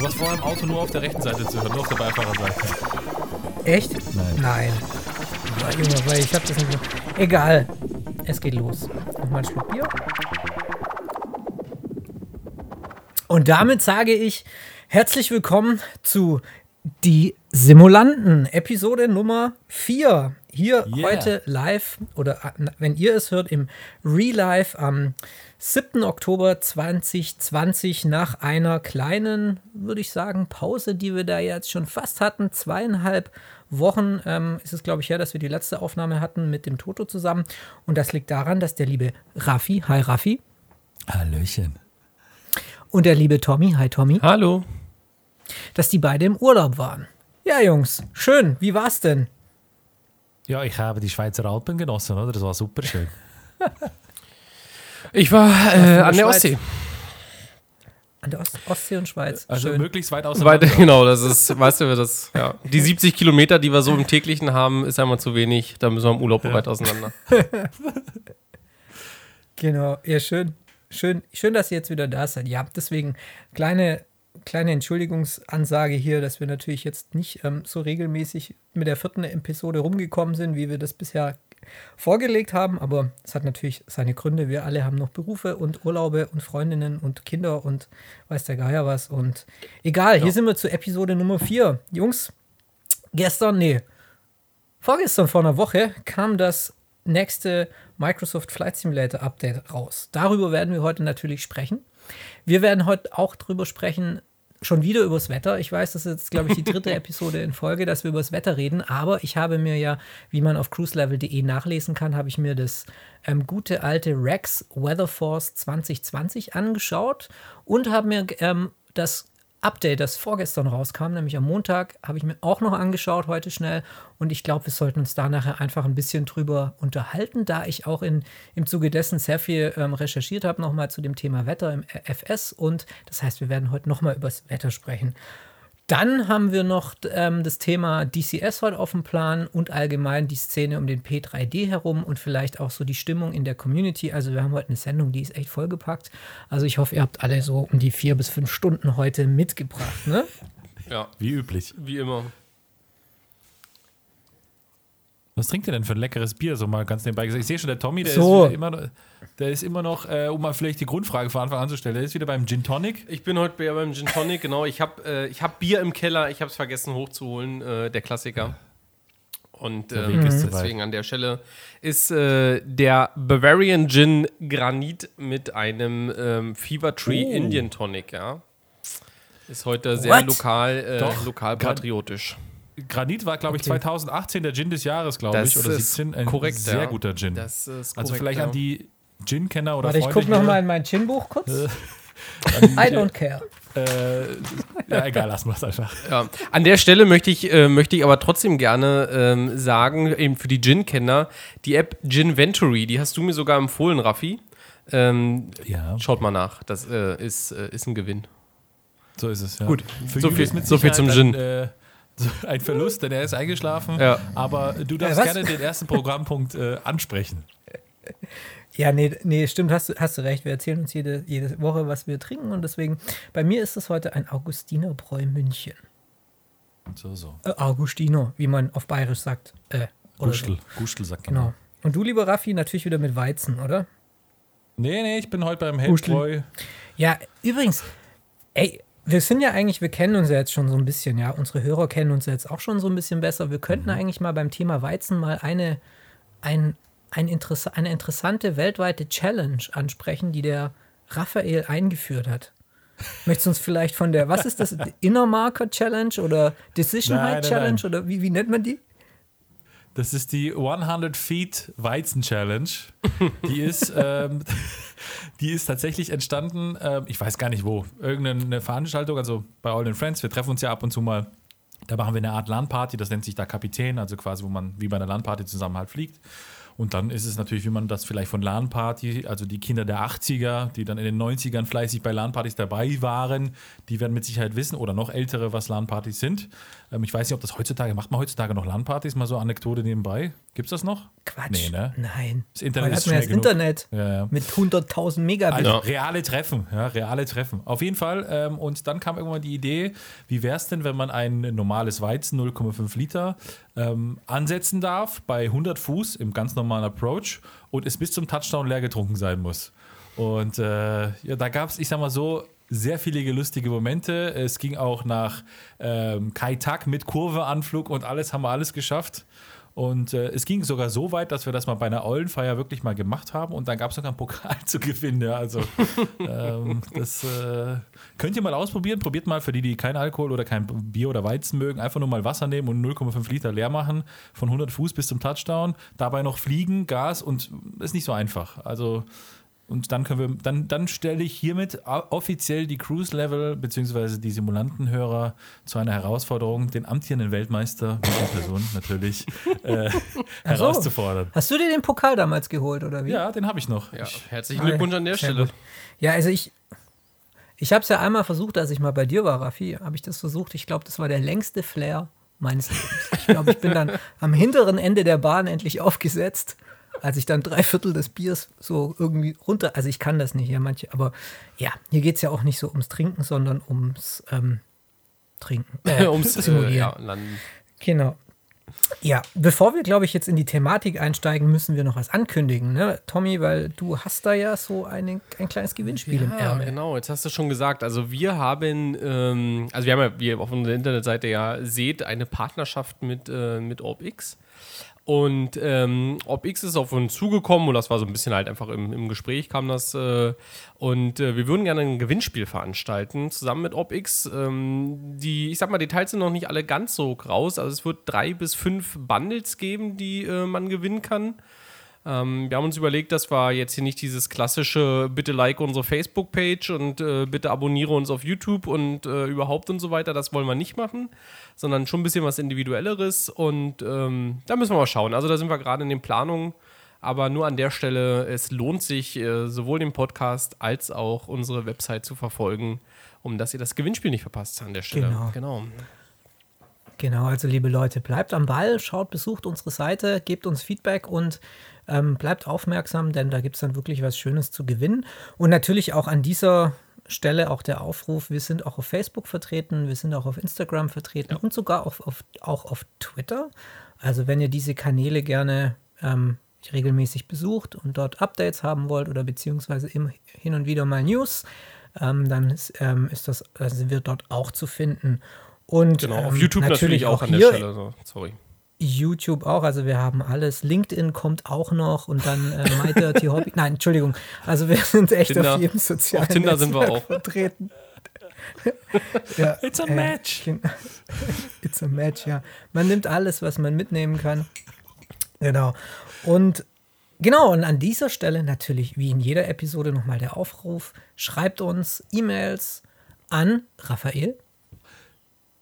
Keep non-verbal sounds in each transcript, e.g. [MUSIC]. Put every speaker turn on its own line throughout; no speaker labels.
Du warst vorher im Auto nur auf der rechten Seite zu hören, nur auf der Beifahrerseite.
Echt?
Nein.
Nein. Junge, weil ich hab das nicht. Egal. Es geht los. Nochmal ein Schluck Bier. Und damit sage ich herzlich willkommen zu Die Simulanten, Episode Nummer 4. Hier
Yeah.
heute live oder äh, wenn ihr es hört im Real Life am 7. Oktober 2020 nach einer kleinen, würde ich sagen, Pause, die wir da jetzt schon fast hatten. Zweieinhalb Wochen ähm, ist es, glaube ich, her, dass wir die letzte Aufnahme hatten mit dem Toto zusammen. Und das liegt daran, dass der liebe Raffi, hi Raffi,
Hallöchen.
und der liebe Tommy, hi Tommy,
Hallo.
dass die beide im Urlaub waren. Ja, Jungs, schön. Wie war's denn?
Ja, ich habe die Schweizer Alpen genossen, oder? Das war super schön. [LAUGHS]
Ich war äh, an der
Schweiz?
Ostsee.
An der Ost Ostsee und Schweiz.
Also
schön.
möglichst weit
Weit,
auseinander. [LAUGHS]
genau, das ist, weißt du, das, ja. Die 70 Kilometer, die wir so im täglichen haben, ist einmal zu wenig. Da müssen wir im Urlaub weit auseinander. [LAUGHS]
Genau, ja, schön. Schön, schön, dass ihr jetzt wieder da seid. Ja, deswegen kleine, kleine Entschuldigungsansage hier, dass wir natürlich jetzt nicht ähm, so regelmäßig mit der vierten Episode rumgekommen sind, wie wir das bisher vorgelegt haben. Aber es hat natürlich seine Gründe. Wir alle haben noch Berufe und Urlaube und Freundinnen und Kinder und weiß der Geier was. Und egal, hier sind wir zu Episode Nummer 4. Jungs, gestern, nee, vorgestern vor einer Woche kam das nächste Microsoft Flight Simulator Update raus. Darüber werden wir heute natürlich sprechen. Wir werden heute auch drüber sprechen, schon wieder übers Wetter. Ich weiß, das ist jetzt, glaube ich, die dritte [LAUGHS] Episode in Folge, dass wir übers Wetter reden, aber ich habe mir ja, wie man auf cruiselevel.de nachlesen kann, habe ich mir das ähm, gute alte Rex Weather Force 2020 angeschaut und habe mir ähm, das Update, das vorgestern rauskam, nämlich am Montag, habe ich mir auch noch angeschaut, heute schnell. Und ich glaube, wir sollten uns da nachher einfach ein bisschen drüber unterhalten, da ich auch in, im Zuge dessen sehr viel ähm, recherchiert habe, nochmal zu dem Thema Wetter im FS. Und das heißt, wir werden heute nochmal über das Wetter sprechen. Dann haben wir noch ähm, das Thema DCS heute auf dem Plan und allgemein die Szene um den P3D herum und vielleicht auch so die Stimmung in der Community. Also wir haben heute eine Sendung, die ist echt vollgepackt. Also ich hoffe, ihr habt alle so um die vier bis fünf Stunden heute mitgebracht. Ne?
Ja,
Wie üblich.
wie immer.
Was trinkt ihr denn für ein leckeres Bier? So mal ganz nebenbei gesagt. Ich sehe schon, der Tommy, der,
So.
ist, wieder immer, der ist immer noch, äh, um mal vielleicht die Grundfrage von Anfang an zu stellen, der ist wieder beim Gin Tonic.
Ich bin heute bei- beim Gin Tonic, genau. Ich habe äh, ich hab Bier im Keller, ich habe es vergessen hochzuholen, äh, der Klassiker. Und
Der Weg ist zu weit.
deswegen an der Stelle ist äh, der Bavarian Gin Granit mit einem ähm, Fever Tree
Oh.
Indian Tonic, ja. Ist heute sehr
What?
lokal, äh,
Doch,
lokal patriotisch.
Granit war, glaube ich,
Okay.
2018 der Gin des Jahres, glaube ich, oder
ist
17. Ein
korrekt,
sehr
ja.
guter Gin.
Das ist
also
korrekt,
vielleicht
ja.
an die Gin-Kenner oder
Warte, ich
Freunde
gucke noch
hier,
mal in mein Gin-Buch kurz. [LAUGHS]
an
I don't care.
Äh, ja, egal, lassen wir es einfach.
Ja. An der Stelle möchte ich, äh, möchte ich aber trotzdem gerne ähm, sagen, eben für die Gin-Kenner, die App Ginventory, die hast du mir sogar empfohlen, Raffi. Ähm,
Ja,
schaut mal nach, das äh, ist, äh, ist ein Gewinn.
so ist es. Ja.
Gut,
Für
so viel-
mit
so viel zum
Sicherheit
Gin.
Ein, äh, Verlust, denn er ist eingeschlafen.
Ja.
Aber du darfst
was?
gerne den ersten Programmpunkt äh, ansprechen.
Ja, nee, nee, stimmt, hast, du- hast du recht. Wir erzählen uns jede, jede Woche, was wir trinken und deswegen, bei mir ist es heute ein Augustinerbräu München.
So, so.
Äh, Augustiner, wie man auf Bayerisch sagt. Äh, so.
Gustel sagt man.
Genau. Und du, lieber Raffi, natürlich wieder mit Weizen, oder?
Nee, nee, ich bin heute beim. Hellbräu.
Ja, übrigens, ey, wir sind ja eigentlich, wir kennen uns ja jetzt schon so ein bisschen, ja. Unsere Hörer kennen uns jetzt auch schon so ein bisschen besser. Wir könnten eigentlich mal beim Thema Weizen mal eine, ein, ein Interess eine interessante weltweite Challenge ansprechen, die der Raphael eingeführt hat. Möchtest du uns vielleicht von der, was ist das, [LAUGHS] Inner Marker Challenge oder Decision Height Challenge
nein.
oder wie, wie nennt man die?
Das ist die 100 Feet Weizen Challenge. [LAUGHS] Die ist, ähm, [LAUGHS] die ist tatsächlich entstanden, ähm, ich weiß gar nicht wo, irgendeine Veranstaltung, also bei All in Friends. Wir treffen uns ja ab und zu mal. Da machen wir eine Art LAN-Party, das nennt sich da Kapitän, also quasi, wo man wie bei einer LAN-Party zusammen halt fliegt. Und dann ist es natürlich, wie man das vielleicht von LAN-Party, also die Kinder der 80er, die dann in den 90ern fleißig bei LAN-Partys dabei waren, die werden mit Sicherheit wissen oder noch ältere, was LAN-Partys sind. Ähm, ich weiß nicht, ob das heutzutage, macht man heutzutage noch LAN-Partys? Mal so Anekdote nebenbei. Gibt es das noch?
Quatsch.
Nee, ne?
Nein.
Das Internet ist schnell
das
genug.
Internet
Ja, ja.
mit 100.000 Megabit.
Also reale Treffen, ja, reale Treffen. Auf jeden Fall. Ähm, und dann kam irgendwann die Idee, wie wäre es denn, wenn man ein normales Weizen, 0,5 Liter, ähm, ansetzen darf bei 100 Fuß im ganz normalen Approach und es bis zum Touchdown leer getrunken sein muss. Und äh, ja, da gab es, ich sag mal so, sehr viele lustige Momente. Es ging auch nach ähm, Kai Tak mit Kurveanflug und alles, haben wir alles geschafft. Und äh, es ging sogar so weit, dass wir das mal bei einer Eulenfeier wirklich mal gemacht haben und dann gab es sogar einen Pokal [LAUGHS] zu gewinnen. Ja, also ähm, das äh, könnt ihr mal ausprobieren. Probiert mal für die, die kein Alkohol oder kein Bier oder Weizen mögen, einfach nur mal Wasser nehmen und 0,5 Liter leer machen, von 100 Fuß bis zum Touchdown. Dabei noch fliegen, Gas und ist nicht so einfach. Also und dann können wir, dann, dann stelle ich hiermit offiziell die Cruise Level bzw. die Simulantenhörer zu einer Herausforderung, den amtierenden Weltmeister, mit der [LAUGHS] Person natürlich, äh, herauszufordern.
Hast du dir den Pokal damals geholt oder wie?
Ja, den habe ich noch.
Ja,
Ich,
herzlichen Glückwunsch an der Stelle.
gut. Ja, also ich, ich habe es ja einmal versucht, als ich mal bei dir war, Raffi, habe ich das versucht. Ich glaube, das war der längste Flair meines Lebens. Ich glaube, ich bin dann am hinteren Ende der Bahn endlich aufgesetzt, als ich dann drei Viertel des Biers so irgendwie runter, also ich kann das nicht, ja, manche, aber ja, hier geht es ja auch nicht so ums Trinken, sondern ums ähm, Trinken. [LAUGHS] Äh,
Ums äh,
Simulieren.
ja, dann
Genau. Ja, bevor wir, glaube ich, jetzt in die Thematik einsteigen, müssen wir noch was ankündigen, ne? Tommy, weil du hast da ja so eine, ein kleines Gewinnspiel im
Ja,
Ärmel.
genau, jetzt hast du schon gesagt. Also wir haben, ähm, also wir haben ja, wie ihr auf unserer Internetseite ja seht, eine Partnerschaft mit, äh, mit OrbX. Und ähm, OrbX ist auf uns zugekommen und das war so ein bisschen halt einfach im, im Gespräch kam das. Äh, und äh, wir würden gerne ein Gewinnspiel veranstalten, zusammen mit OrbX. Ähm, die, ich sag mal, Details sind noch nicht alle ganz so raus. Also es wird drei bis fünf Bundles geben, die äh, man gewinnen kann. Ähm, wir haben uns überlegt, dass wir jetzt hier nicht dieses klassische, bitte like unsere Facebook-Page und äh, bitte abonniere uns auf YouTube und äh, überhaupt und so weiter, das wollen wir nicht machen, sondern schon ein bisschen was Individuelleres und ähm, da müssen wir mal schauen. Also da sind wir gerade in den Planungen, aber nur an der Stelle, es lohnt sich, äh, sowohl den Podcast als auch unsere Website zu verfolgen, um dass ihr das Gewinnspiel nicht verpasst an der Stelle.
Genau.
genau.
Genau, also liebe Leute, bleibt am Ball, schaut, besucht unsere Seite, gebt uns Feedback und ähm, bleibt aufmerksam, denn da gibt es dann wirklich was Schönes zu gewinnen. Und natürlich auch an dieser Stelle auch der Aufruf, wir sind auch auf Facebook vertreten, wir sind auch auf Instagram vertreten und sogar auf, auf, auch auf Twitter. Also wenn ihr diese Kanäle gerne ähm, regelmäßig besucht und dort Updates haben wollt oder beziehungsweise im, hin und wieder mal News, ähm, dann ist, ähm, ist das, äh, sind wir dort auch zu finden. Und
Genau, auf
ähm,
YouTube natürlich, auch an der Stelle. So, sorry.
YouTube auch, also wir haben alles. LinkedIn kommt auch noch und dann äh, My Dirty [LAUGHS] Hobby. Nein, Entschuldigung. Also wir sind echt
Tinder.
auf jedem sozialen
Auf Tinder sind wir
Netzwerk
auch.
vertreten. [LAUGHS] ja,
It's a
äh,
match. [LAUGHS]
gen- It's a match, ja. Man nimmt alles, was man mitnehmen kann. Genau. Und genau, und an dieser Stelle natürlich, wie in jeder Episode, nochmal der Aufruf. Schreibt uns E-Mails an Raphael.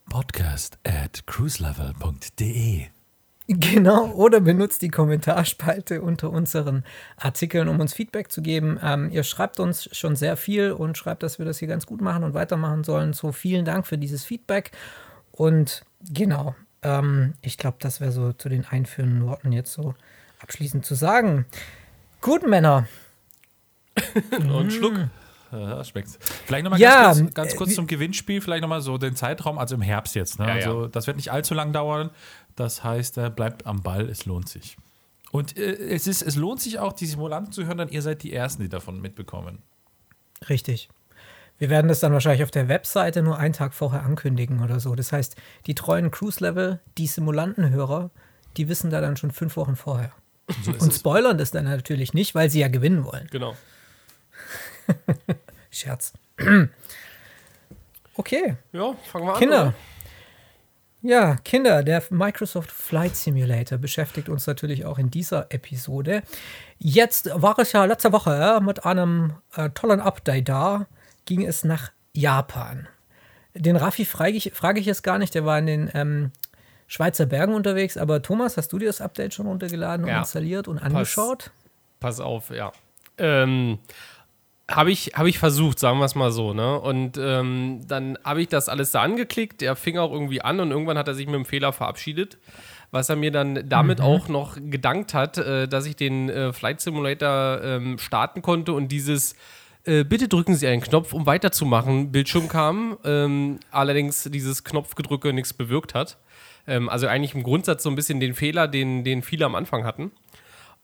Podcast at cruiselevel.de.
Genau, oder benutzt die Kommentarspalte unter unseren Artikeln, um uns Feedback zu geben. Ähm, ihr schreibt uns schon sehr viel und schreibt, dass wir das hier ganz gut machen und weitermachen sollen. So, vielen Dank für dieses Feedback. Und genau, ähm, ich glaube, das wäre so zu den einführenden Worten jetzt so abschließend zu sagen. Gut, Männer. [LAUGHS]
Und Schluck.
Ja, schmeckt's. Vielleicht nochmal
Ja,
ganz kurz, ganz
äh,
kurz
wie-
zum Gewinnspiel, vielleicht nochmal so den Zeitraum, also im Herbst jetzt. Ne?
Ja, ja.
also das wird nicht allzu lang dauern. Das heißt, äh, bleibt am Ball, es lohnt sich. Und äh, es, ist, es lohnt sich auch, die Simulanten zu hören, denn ihr seid die Ersten, die davon mitbekommen.
Richtig. Wir werden das dann wahrscheinlich auf der Webseite nur einen Tag vorher ankündigen oder so. Das heißt, die treuen Cruise-Level, die Simulantenhörer, die wissen da dann schon fünf Wochen vorher.
So
Und
es.
spoilern das dann natürlich nicht, weil sie ja gewinnen wollen.
Genau. [LAUGHS]
Scherz. [CLEARS THROAT] Okay,
Ja, fangen wir an.
Kinder.
oder?
Ja, Kinder, der Microsoft Flight Simulator beschäftigt uns natürlich auch in dieser Episode. Jetzt war es ja letzte Woche mit einem äh, tollen Update da, ging es nach Japan. Den Raffi frage ich, frage ich jetzt gar nicht, der war in den ähm, Schweizer Bergen unterwegs. Aber Thomas, hast du dir das Update schon runtergeladen und
Ja.
installiert und angeschaut?
Pass auf, ja. Ähm, habe ich, hab ich versucht, sagen wir es mal so, ne? Und ähm, dann habe ich das alles da angeklickt, der fing auch irgendwie an und irgendwann hat er sich mit dem Fehler verabschiedet. Was er mir dann damit auch noch gedankt hat, äh, dass ich den äh, Flight Simulator ähm, starten konnte und dieses äh, Bitte drücken Sie einen Knopf, um weiterzumachen, Bildschirm kam. Ähm, allerdings dieses Knopfgedrücke nichts bewirkt hat. Ähm, also eigentlich im Grundsatz so ein bisschen den Fehler, den, den viele am Anfang hatten.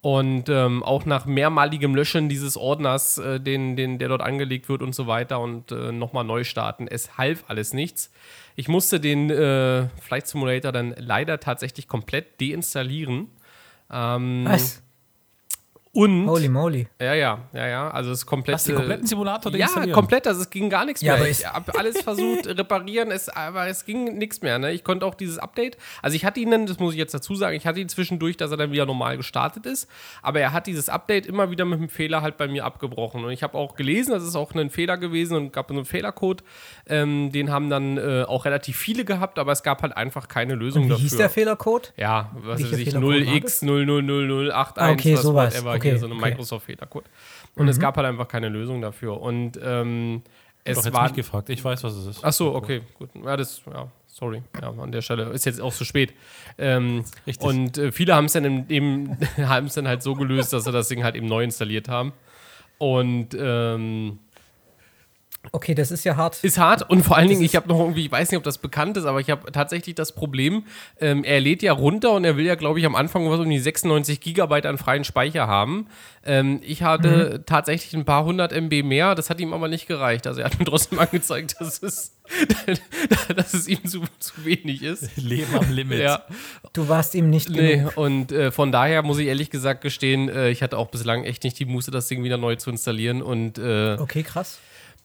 Und ähm, auch nach mehrmaligem Löschen dieses Ordners, äh, den, den, der dort angelegt wird und so weiter und äh, nochmal neu starten, es half alles nichts. Ich musste den äh, Flight Simulator dann leider tatsächlich komplett deinstallieren. Ähm,
Was?
Und,
Holy moly.
ja, ja, ja, ja, also es ist komplett.
Hast du den kompletten Simulator
ja, komplett, also es ging gar nichts
Ja,
mehr.
aber
Ich habe alles versucht, [LAUGHS] reparieren, es, aber es ging nichts mehr. Ne? Ich konnte auch dieses Update, also ich hatte ihn dann, das muss ich jetzt dazu sagen, ich hatte ihn zwischendurch, dass er dann wieder normal gestartet ist, aber er hat dieses Update immer wieder mit einem Fehler halt bei mir abgebrochen. Und ich habe auch gelesen, das ist auch ein Fehler gewesen und gab einen Fehlercode. Ähm, den haben dann äh, auch relativ viele gehabt, aber es gab halt einfach keine Lösung
Wie
dafür.
hieß der Fehlercode?
Ja, was
Welcher
weiß ich,
Fehlercode war das?
0x00081,
Ah, okay,
was
sowas.
whatever,
Okay,
hier so eine
okay.
Microsoft-Fehlercode. Und es gab halt einfach keine Lösung dafür. Und ähm, es
Doch jetzt
war.
mich gefragt. Ich weiß, was es ist.
Ach so, okay, gut. Ja, das, ja, sorry. Ja, an der Stelle ist jetzt auch zu spät. Ähm,
Richtig.
Und äh, viele haben es dann eben, [LAUGHS] haben es dann halt so gelöst, dass sie das Ding halt eben neu installiert haben. Und ähm,
Okay, das ist ja hart.
ist hart und vor allen Dingen, ich habe noch irgendwie, ich weiß nicht, ob das bekannt ist, aber ich habe tatsächlich das Problem, ähm, er lädt ja runter und er will ja, glaube ich, am Anfang was um die 96 Gigabyte an freien Speicher haben. Ähm, ich hatte
Mhm.
tatsächlich ein paar hundert MB mehr, das hat ihm aber nicht gereicht. Also er hat mir trotzdem [LAUGHS] angezeigt, dass es, [LAUGHS] dass es ihm zu, zu wenig ist.
Leben am Limit.
Ja,
Du warst ihm nicht
nee,
genug.
und äh, von daher muss ich ehrlich gesagt gestehen, äh, ich hatte auch bislang echt nicht die Muße, das Ding wieder neu zu installieren und äh,
Okay, krass.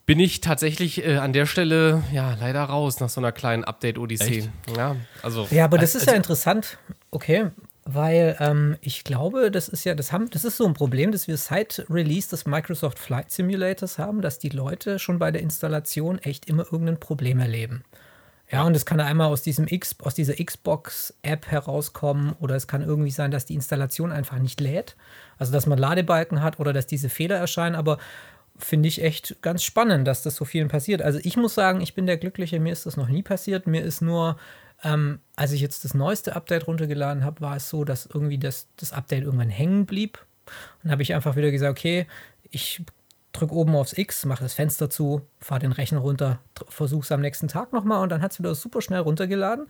Bin ich tatsächlich äh, an der Stelle ja leider raus nach so einer kleinen Update-Odyssee. Ja, also
Ja, aber das ist
Also-
ja interessant. Okay, weil ähm, ich glaube, das ist ja, das haben, das ist so ein Problem, dass wir seit Release des Microsoft Flight Simulators haben, dass die Leute schon bei der Installation echt immer irgendein Problem erleben. Ja, und es kann einmal aus diesem X, aus dieser Xbox-App herauskommen oder es kann irgendwie sein, dass die Installation einfach nicht lädt. Also dass man Ladebalken hat oder dass diese Fehler erscheinen, aber finde ich echt ganz spannend, dass das so vielen passiert. Also ich muss sagen, ich bin der Glückliche, mir ist das noch nie passiert. Mir ist nur, ähm, als ich jetzt das neueste Update runtergeladen habe, war es so, dass irgendwie das, das Update irgendwann hängen blieb. Und habe ich einfach wieder gesagt, okay, ich drücke oben aufs X, mache das Fenster zu, fahre den Rechner runter, versuche es am nächsten Tag nochmal und dann hat es wieder super schnell runtergeladen.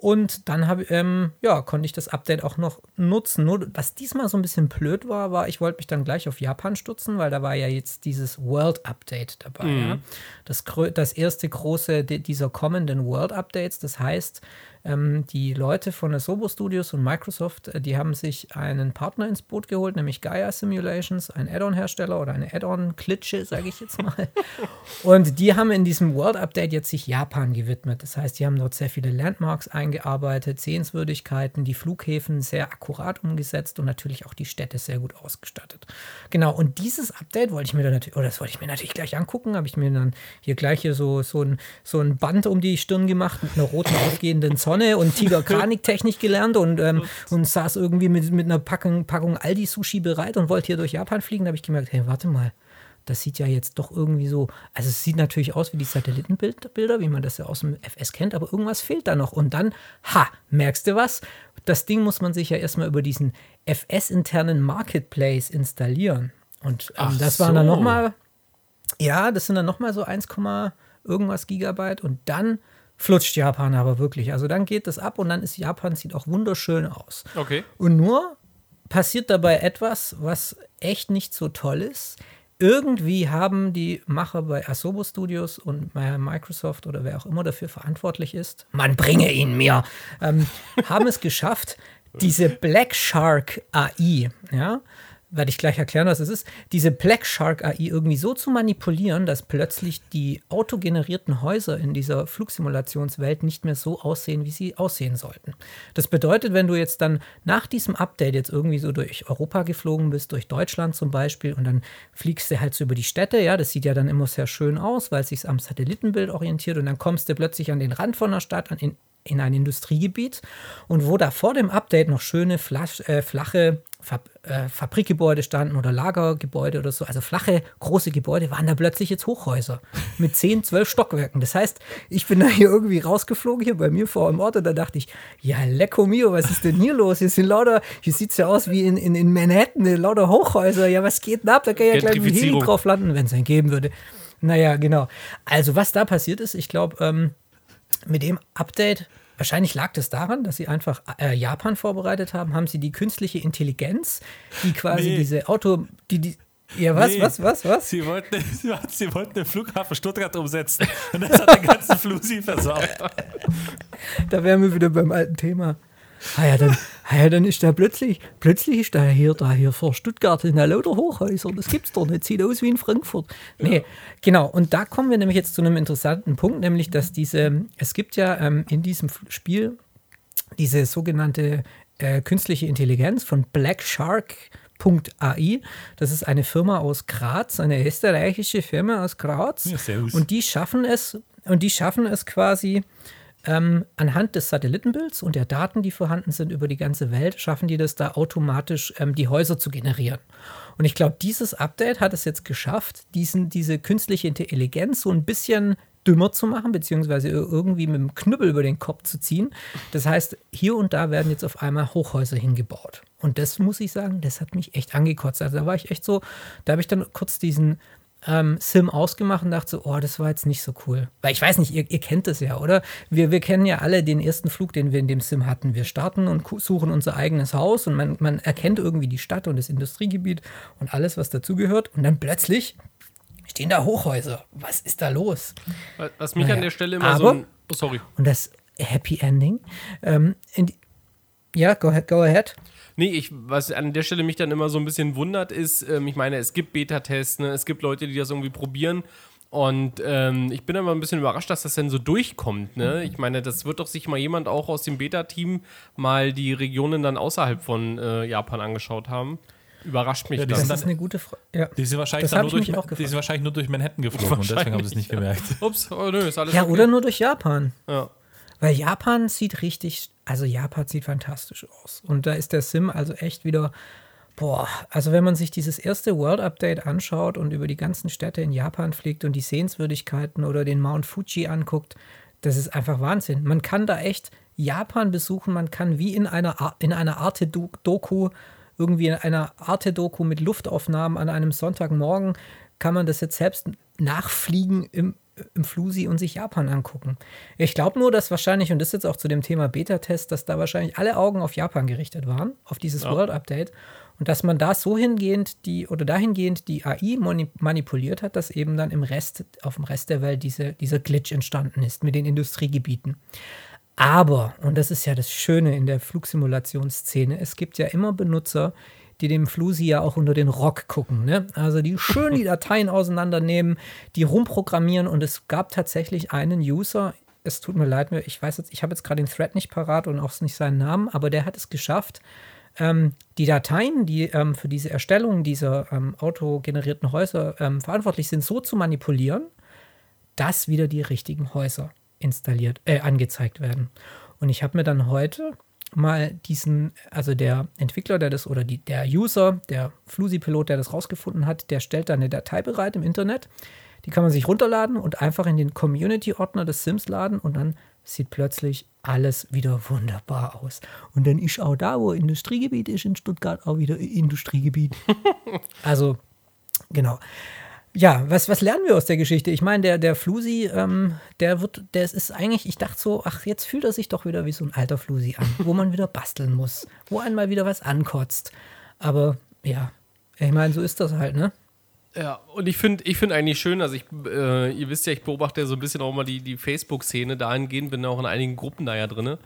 Und dann habe ähm, ja, konnte ich das Update auch noch nutzen. Nur was diesmal so ein bisschen blöd war, war, ich wollte mich dann gleich auf Japan stützen, weil da war ja jetzt dieses World Update dabei. Ja? Das, das erste große di- dieser kommenden World Updates. Das heißt, ähm, die Leute von Asobo Studios und Microsoft, äh, die haben sich einen Partner ins Boot geholt, nämlich Gaia Simulations, ein Add-on-Hersteller oder eine Add-on-Klitsche, sage ich jetzt mal. [LAUGHS] Und die haben in diesem World Update jetzt sich Japan gewidmet. Das heißt, die haben dort sehr viele Landmarks eingearbeitet, Sehenswürdigkeiten, die Flughäfen sehr akkurat umgesetzt und natürlich auch die Städte sehr gut ausgestattet. Genau, und dieses Update wollte ich mir dann natürlich, oder das wollte ich mir natürlich gleich angucken, habe ich mir dann hier gleich hier so, so, ein, so ein Band um die Stirn gemacht mit einer roten aufgehenden Sonne und Tiger-Kranik-Technik [LAUGHS] gelernt und, ähm, und saß irgendwie mit, mit einer Packung, Packung Aldi-Sushi bereit und wollte hier durch Japan fliegen. Da habe ich gemerkt, hey, warte mal, das sieht ja jetzt doch irgendwie so, also es sieht natürlich aus wie die Satellitenbilder, wie man das ja aus dem FS kennt, aber irgendwas fehlt da noch. Und dann, ha, merkst du was? Das Ding muss man sich ja erstmal über diesen FS-internen Marketplace installieren. Und ähm, das waren dann
so.
nochmal, ja, das sind dann nochmal so 1, irgendwas Gigabyte und dann flutscht Japan aber wirklich. Also dann geht das ab und dann ist Japan, sieht auch wunderschön aus.
okay.
Und nur passiert dabei etwas, was echt nicht so toll ist. Irgendwie haben die Macher bei Asobo Studios und bei Microsoft oder wer auch immer dafür verantwortlich ist, man bringe ihn mir, ähm, haben es geschafft, [LAUGHS] diese Black Shark AI, ja, werde ich gleich erklären, was es ist, diese Black Shark AI irgendwie so zu manipulieren, dass plötzlich die autogenerierten Häuser in dieser Flugsimulationswelt nicht mehr so aussehen, wie sie aussehen sollten. Das bedeutet, wenn du jetzt dann nach diesem Update jetzt irgendwie so durch Europa geflogen bist, durch Deutschland zum Beispiel, und dann fliegst du halt so über die Städte, ja, das sieht ja dann immer sehr schön aus, weil es sich am Satellitenbild orientiert, und dann kommst du plötzlich an den Rand von der Stadt, an in in ein Industriegebiet und wo da vor dem Update noch schöne Flasch, äh, flache Fab, äh, Fabrikgebäude standen oder Lagergebäude oder so, also flache, große Gebäude, waren da plötzlich jetzt Hochhäuser [LAUGHS] mit 10, 12 Stockwerken. Das heißt, ich bin da hier irgendwie rausgeflogen, hier bei mir vor dem Ort, und da dachte ich, ja, lecko mio, was ist denn hier los? Hier sind lauter, hier sieht es ja aus wie in, in, in Manhattan, lauter Hochhäuser. Ja, was geht denn ab? Da kann ja gleich ein Heli drauf landen, wenn es einen geben würde. Naja, genau. Also, was da passiert ist, ich glaube, ähm, mit dem Update Wahrscheinlich lag das daran, dass sie einfach äh, Japan vorbereitet haben. Haben sie die künstliche Intelligenz, die quasi nee. diese Auto, die, die ja, was, nee, was, was, was?
Sie wollten, [LAUGHS] sie wollten den Flughafen Stuttgart umsetzen und das hat den ganzen Flusi versorgt.
Da wären wir wieder beim alten Thema. Ah ja, dann, ah ja, dann ist da plötzlich, plötzlich ist da hier, da hier vor Stuttgart in der lauter Hochhäuser. Das gibt's doch nicht. Sieht aus wie in Frankfurt. Nee, ja. genau. Und da kommen wir nämlich jetzt zu einem interessanten Punkt, nämlich, dass diese, es gibt ja ähm, in diesem Spiel diese sogenannte äh, künstliche Intelligenz von Black Shark. AI. Das ist eine Firma aus Graz, eine österreichische Firma aus Graz. Ja, und die schaffen es, und die schaffen es quasi, ähm, anhand des Satellitenbilds und der Daten, die vorhanden sind über die ganze Welt, schaffen die das da automatisch, ähm, die Häuser zu generieren. Und ich glaube, dieses Update hat es jetzt geschafft, diesen, diese künstliche Intelligenz so ein bisschen dümmer zu machen, beziehungsweise irgendwie mit dem Knüppel über den Kopf zu ziehen. Das heißt, hier und da werden jetzt auf einmal Hochhäuser hingebaut. Und das muss ich sagen, das hat mich echt angekotzt. Also da war ich echt so, da habe ich dann kurz diesen ähm, Sim ausgemacht und dachte so, oh, das war jetzt nicht so cool. Weil ich weiß nicht, ihr, ihr kennt das ja, oder? Wir, wir kennen ja alle den ersten Flug, den wir in dem Sim hatten. Wir starten und suchen unser eigenes Haus und man, man erkennt irgendwie die Stadt und das Industriegebiet und alles, was dazugehört. Und dann plötzlich stehen da Hochhäuser. Was ist da los?
Was mich naja, an der Stelle immer aber, so ein,
Oh, sorry. Und das Happy Ending. Ähm, die, ja, go ahead. Go ahead.
Nee, ich, was an der Stelle mich dann immer so ein bisschen wundert, ist, ähm, ich meine, es gibt Beta-Tests, ne? es gibt Leute, die das irgendwie probieren. Und ähm, ich bin aber ein bisschen überrascht, dass das denn so durchkommt. Ne? Ich meine, das wird doch sich mal jemand auch aus dem Beta-Team mal die Regionen dann außerhalb von äh, Japan angeschaut haben. Überrascht mich
ja,
das.
Das ist eine gute Frage. Ja.
Die, sind wahrscheinlich nur durch, die sind wahrscheinlich nur durch Manhattan geflogen und deswegen haben sie es nicht [LAUGHS] gemerkt.
Ups, oh, nö, ist alles
Ja, okay. oder nur durch Japan. Ja. Weil Japan sieht richtig, also Japan sieht fantastisch aus. Und da ist der Sim also echt wieder, boah, also wenn man sich dieses erste World Update anschaut und über die ganzen Städte in Japan fliegt und die Sehenswürdigkeiten oder den Mount Fuji anguckt, das ist einfach Wahnsinn. Man kann da echt Japan besuchen, man kann wie in einer, in einer Arte-Doku, irgendwie in einer Arte-Doku mit Luftaufnahmen an einem Sonntagmorgen, kann man das jetzt selbst nachfliegen im, im Flusi und sich Japan angucken. Ich glaube nur, dass wahrscheinlich, und das ist jetzt auch zu dem Thema Beta-Test, dass da wahrscheinlich alle Augen auf Japan gerichtet waren, auf dieses ja. World Update. Und dass man da so hingehend die oder dahingehend die AI manipuliert hat, dass eben dann im Rest, auf dem Rest der Welt diese, dieser Glitch entstanden ist mit den Industriegebieten. Aber, und das ist ja das Schöne in der Flugsimulationsszene, es gibt ja immer Benutzer, die dem Flusi ja auch unter den Rock gucken. Ne? Also die schön die [LAUGHS] Dateien auseinandernehmen, die rumprogrammieren und es gab tatsächlich einen User, es tut mir leid, ich weiß jetzt, ich habe jetzt gerade den Thread nicht parat und auch nicht seinen Namen, aber der hat es geschafft, ähm, die Dateien, die ähm, für diese Erstellung dieser ähm, autogenerierten Häuser ähm, verantwortlich sind, so zu manipulieren, dass wieder die richtigen Häuser installiert, äh, angezeigt werden. Und ich habe mir dann heute mal diesen, also der Entwickler, der das oder die, der User, der Flusi-Pilot, der das rausgefunden hat, der stellt da eine Datei bereit im Internet. Die kann man sich runterladen und einfach in den Community-Ordner des Sims laden und dann sieht plötzlich alles wieder wunderbar aus. Und dann ist auch da, wo Industriegebiet ist in Stuttgart, auch wieder Industriegebiet. [LAUGHS] also, genau ja, was, was lernen wir aus der Geschichte? Ich meine, der, der Flusi, ähm, der wird, der ist eigentlich, ich dachte so, ach, jetzt fühlt er sich doch wieder wie so ein alter Flusi an, wo man wieder basteln muss, wo einmal wieder was ankotzt. Aber ja, ich meine, so ist das halt, ne?
Ja, und ich finde ich find eigentlich schön, also ich, äh, ihr wisst ja, ich beobachte ja so ein bisschen auch mal die, die Facebook-Szene dahingehend, bin auch in einigen Gruppen da ja drin.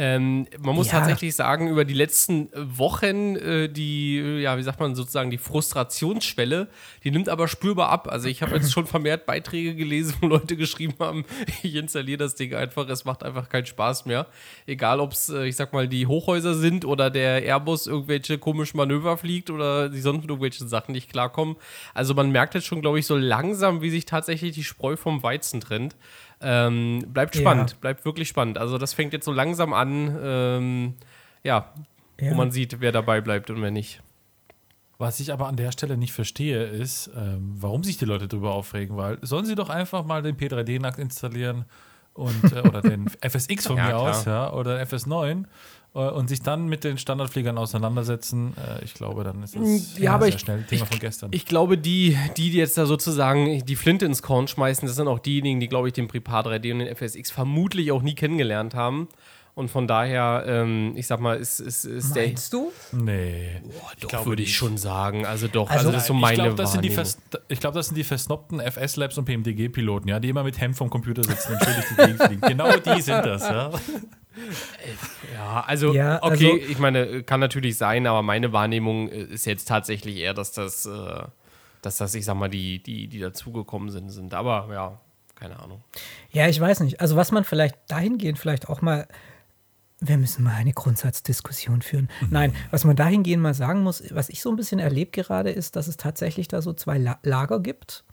Ähm, man muss ja. tatsächlich sagen, über die letzten Wochen, äh, die, äh, ja, wie sagt man sozusagen, die Frustrationsschwelle, die nimmt aber spürbar ab. Also ich habe jetzt schon vermehrt Beiträge gelesen, wo Leute geschrieben haben, [LAUGHS] ich installiere das Ding einfach, es macht einfach keinen Spaß mehr. Egal, ob es, äh, ich sag mal, die Hochhäuser sind oder der Airbus irgendwelche komischen Manöver fliegt oder die sonst irgendwelche Sachen nicht klarkommen. Also man merkt jetzt schon, glaube ich, so langsam, wie sich tatsächlich die Spreu vom Weizen trennt. Ähm, bleibt
Ja.
spannend, bleibt wirklich spannend. Also das fängt jetzt so langsam an, ähm, ja,
Ja.
wo man sieht, wer dabei bleibt und wer nicht.
Was ich aber an der Stelle nicht verstehe, ist, ähm, warum sich die Leute darüber aufregen, weil sollen sie doch einfach mal den P3D-Nackt installieren und, äh, oder den [LAUGHS] FSX von
Ja,
mir
klar.
aus, ja, oder FS9 äh, und sich dann mit den Standardfliegern auseinandersetzen. Äh, ich glaube, dann ist es
Ja, aber
sehr
ich-
schnell Thema von gestern.
Ich glaube, die, die jetzt da sozusagen die Flinte ins Korn schmeißen, das sind auch diejenigen, die, glaube ich, den Prepar 3D und den FSX vermutlich auch nie kennengelernt haben. Und von daher, ähm, ich sag mal, ist, ist, ist der.
Meinst du?
nee.
Doch,
glaube
würde ich schon sagen. Also doch,
Also
also, das ist so
ich
meine
glaube, das, sind die
Wahrnehmung.
vers- ich glaub, das sind die versnobten FS-Labs und PMDG-Piloten, ja, die immer mit Hemd vom Computer sitzen und schön durch die Gegend [LAUGHS] fliegen. Genau die sind das, ja.
Ja, also,
Ja,
okay,
also-
ich meine, kann natürlich sein, aber meine Wahrnehmung äh, ist jetzt tatsächlich eher, dass das, äh, dass das, ich sag mal, die, die, die dazugekommen sind, sind. Aber ja, keine Ahnung.
Ja, ich weiß nicht. Also was man vielleicht dahingehend vielleicht auch mal, wir müssen mal eine Grundsatzdiskussion führen. Nein, was man dahingehend mal sagen muss, was ich so ein bisschen erlebe gerade, ist, dass es tatsächlich da so zwei La Lager gibt.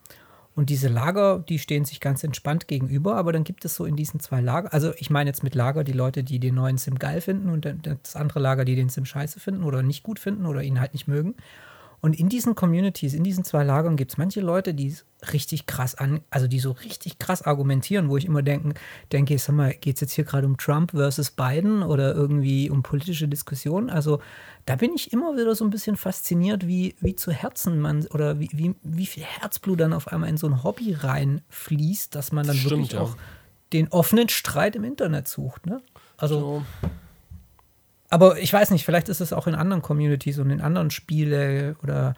Und diese Lager, die stehen sich ganz entspannt gegenüber, aber dann gibt es so in diesen zwei Lager, also ich meine jetzt mit Lager die Leute, die den neuen Sim geil finden und das andere Lager, die den Sim scheiße finden oder nicht gut finden oder ihn halt nicht mögen. Und in diesen Communities, in diesen zwei Lagern gibt es manche Leute, die es richtig krass an, also die so richtig krass argumentieren, wo ich immer denken, denke, sag mal, geht es jetzt hier gerade um Trump versus Biden oder irgendwie um politische Diskussionen? Also da bin ich immer wieder so ein bisschen fasziniert, wie, wie zu Herzen man oder wie, wie, wie viel Herzblut dann auf einmal in so ein Hobby reinfließt, dass man dann
Stimmt,
wirklich
ja.
auch den offenen Streit im Internet sucht. Ne? Also
So.
Aber ich weiß nicht, vielleicht ist es auch in anderen Communities und in anderen Spiele- oder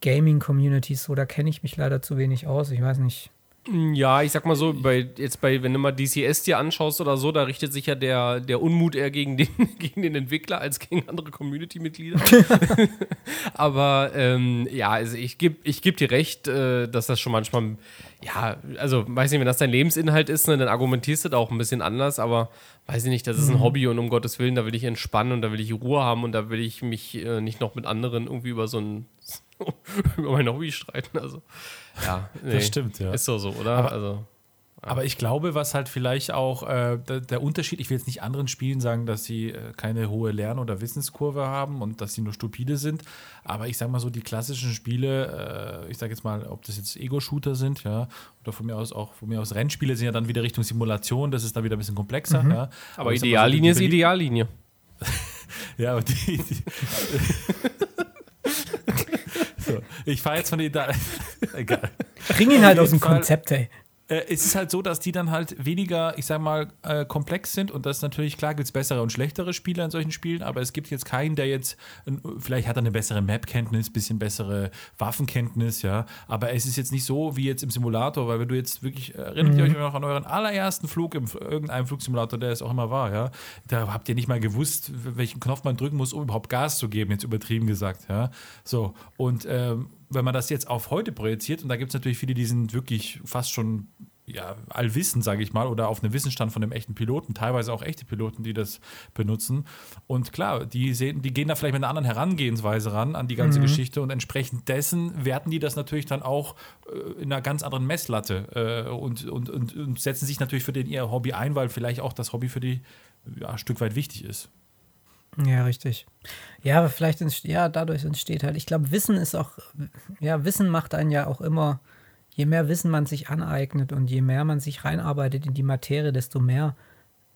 Gaming-Communities so, da kenne ich mich leider zu wenig aus. Ich weiß nicht.
Ja, ich sag mal so, bei, jetzt bei, wenn du mal DCS dir anschaust oder so, da richtet sich ja der, der Unmut eher gegen den, [LAUGHS] gegen den Entwickler als gegen andere Community-Mitglieder. [LAUGHS] Aber ähm, ja, also ich gebe ich geb dir recht, äh, dass das schon manchmal, ja, also weiß nicht, wenn das dein Lebensinhalt ist, ne, dann argumentierst du da auch ein bisschen anders, aber weiß ich nicht, das ist ein Hobby und um Gottes Willen, da will ich entspannen und da will ich Ruhe haben und da will ich mich äh, nicht noch mit anderen irgendwie über so ein [LAUGHS] über mein Hobby streiten. Also, ja, [LAUGHS] nee.
Das stimmt, ja.
Ist so so, oder?
Aber-
also,
Aber ich glaube, was halt vielleicht auch äh, der, der Unterschied, ich will jetzt nicht anderen Spielen sagen, dass sie äh, keine hohe Lern- oder Wissenskurve haben und dass sie nur stupide sind, aber ich sage mal so, die klassischen Spiele, äh, ich sage jetzt mal, ob das jetzt Ego-Shooter sind, ja, oder von mir aus auch, von mir aus Rennspiele sind ja dann wieder Richtung Simulation, das ist dann wieder ein bisschen komplexer, ja.
aber
sag so,
Ideallinie
die
ist Ideallinie. [LAUGHS]
Ja, aber die. die so, [LAUGHS] ich fahre jetzt von Ideal. [LAUGHS] Egal.
Bring ihn halt aus dem
Fall.
Konzept, ey.
Äh, es ist halt so, dass die dann halt weniger, ich sag mal, äh, komplex sind und das ist natürlich klar, gibt es bessere und schlechtere Spieler in solchen Spielen, aber es gibt jetzt keinen, der jetzt, vielleicht hat er eine bessere Map-Kenntnis, bisschen bessere Waffenkenntnis, ja, aber es ist jetzt nicht so wie jetzt im Simulator, weil wenn du jetzt wirklich, erinnert ihr euch noch an euren allerersten Flug im irgendeinem Flugsimulator, der es auch immer war, ja, da habt ihr nicht mal gewusst, welchen Knopf man drücken muss, um überhaupt Gas zu geben, jetzt übertrieben gesagt, ja, so und ähm, wenn man das jetzt auf heute projiziert, und da gibt es natürlich viele, die sind wirklich fast schon ja, allwissend, sage ich mal, oder auf einem Wissensstand von einem echten Piloten, teilweise auch echte Piloten, die das benutzen. Und klar, die, sehen, die gehen da vielleicht mit einer anderen Herangehensweise ran an die ganze Geschichte und entsprechend dessen werten die das natürlich dann auch äh, in einer ganz anderen Messlatte äh, und, und, und, und setzen sich natürlich für den ihr Hobby ein, weil vielleicht auch das Hobby für die ja, ein Stück weit wichtig ist.
Ja, richtig. Ja, aber vielleicht, entst- ja, dadurch entsteht halt, ich glaube, Wissen ist auch, ja, Wissen macht einen ja auch immer, je mehr Wissen man sich aneignet und je mehr man sich reinarbeitet in die Materie, desto mehr,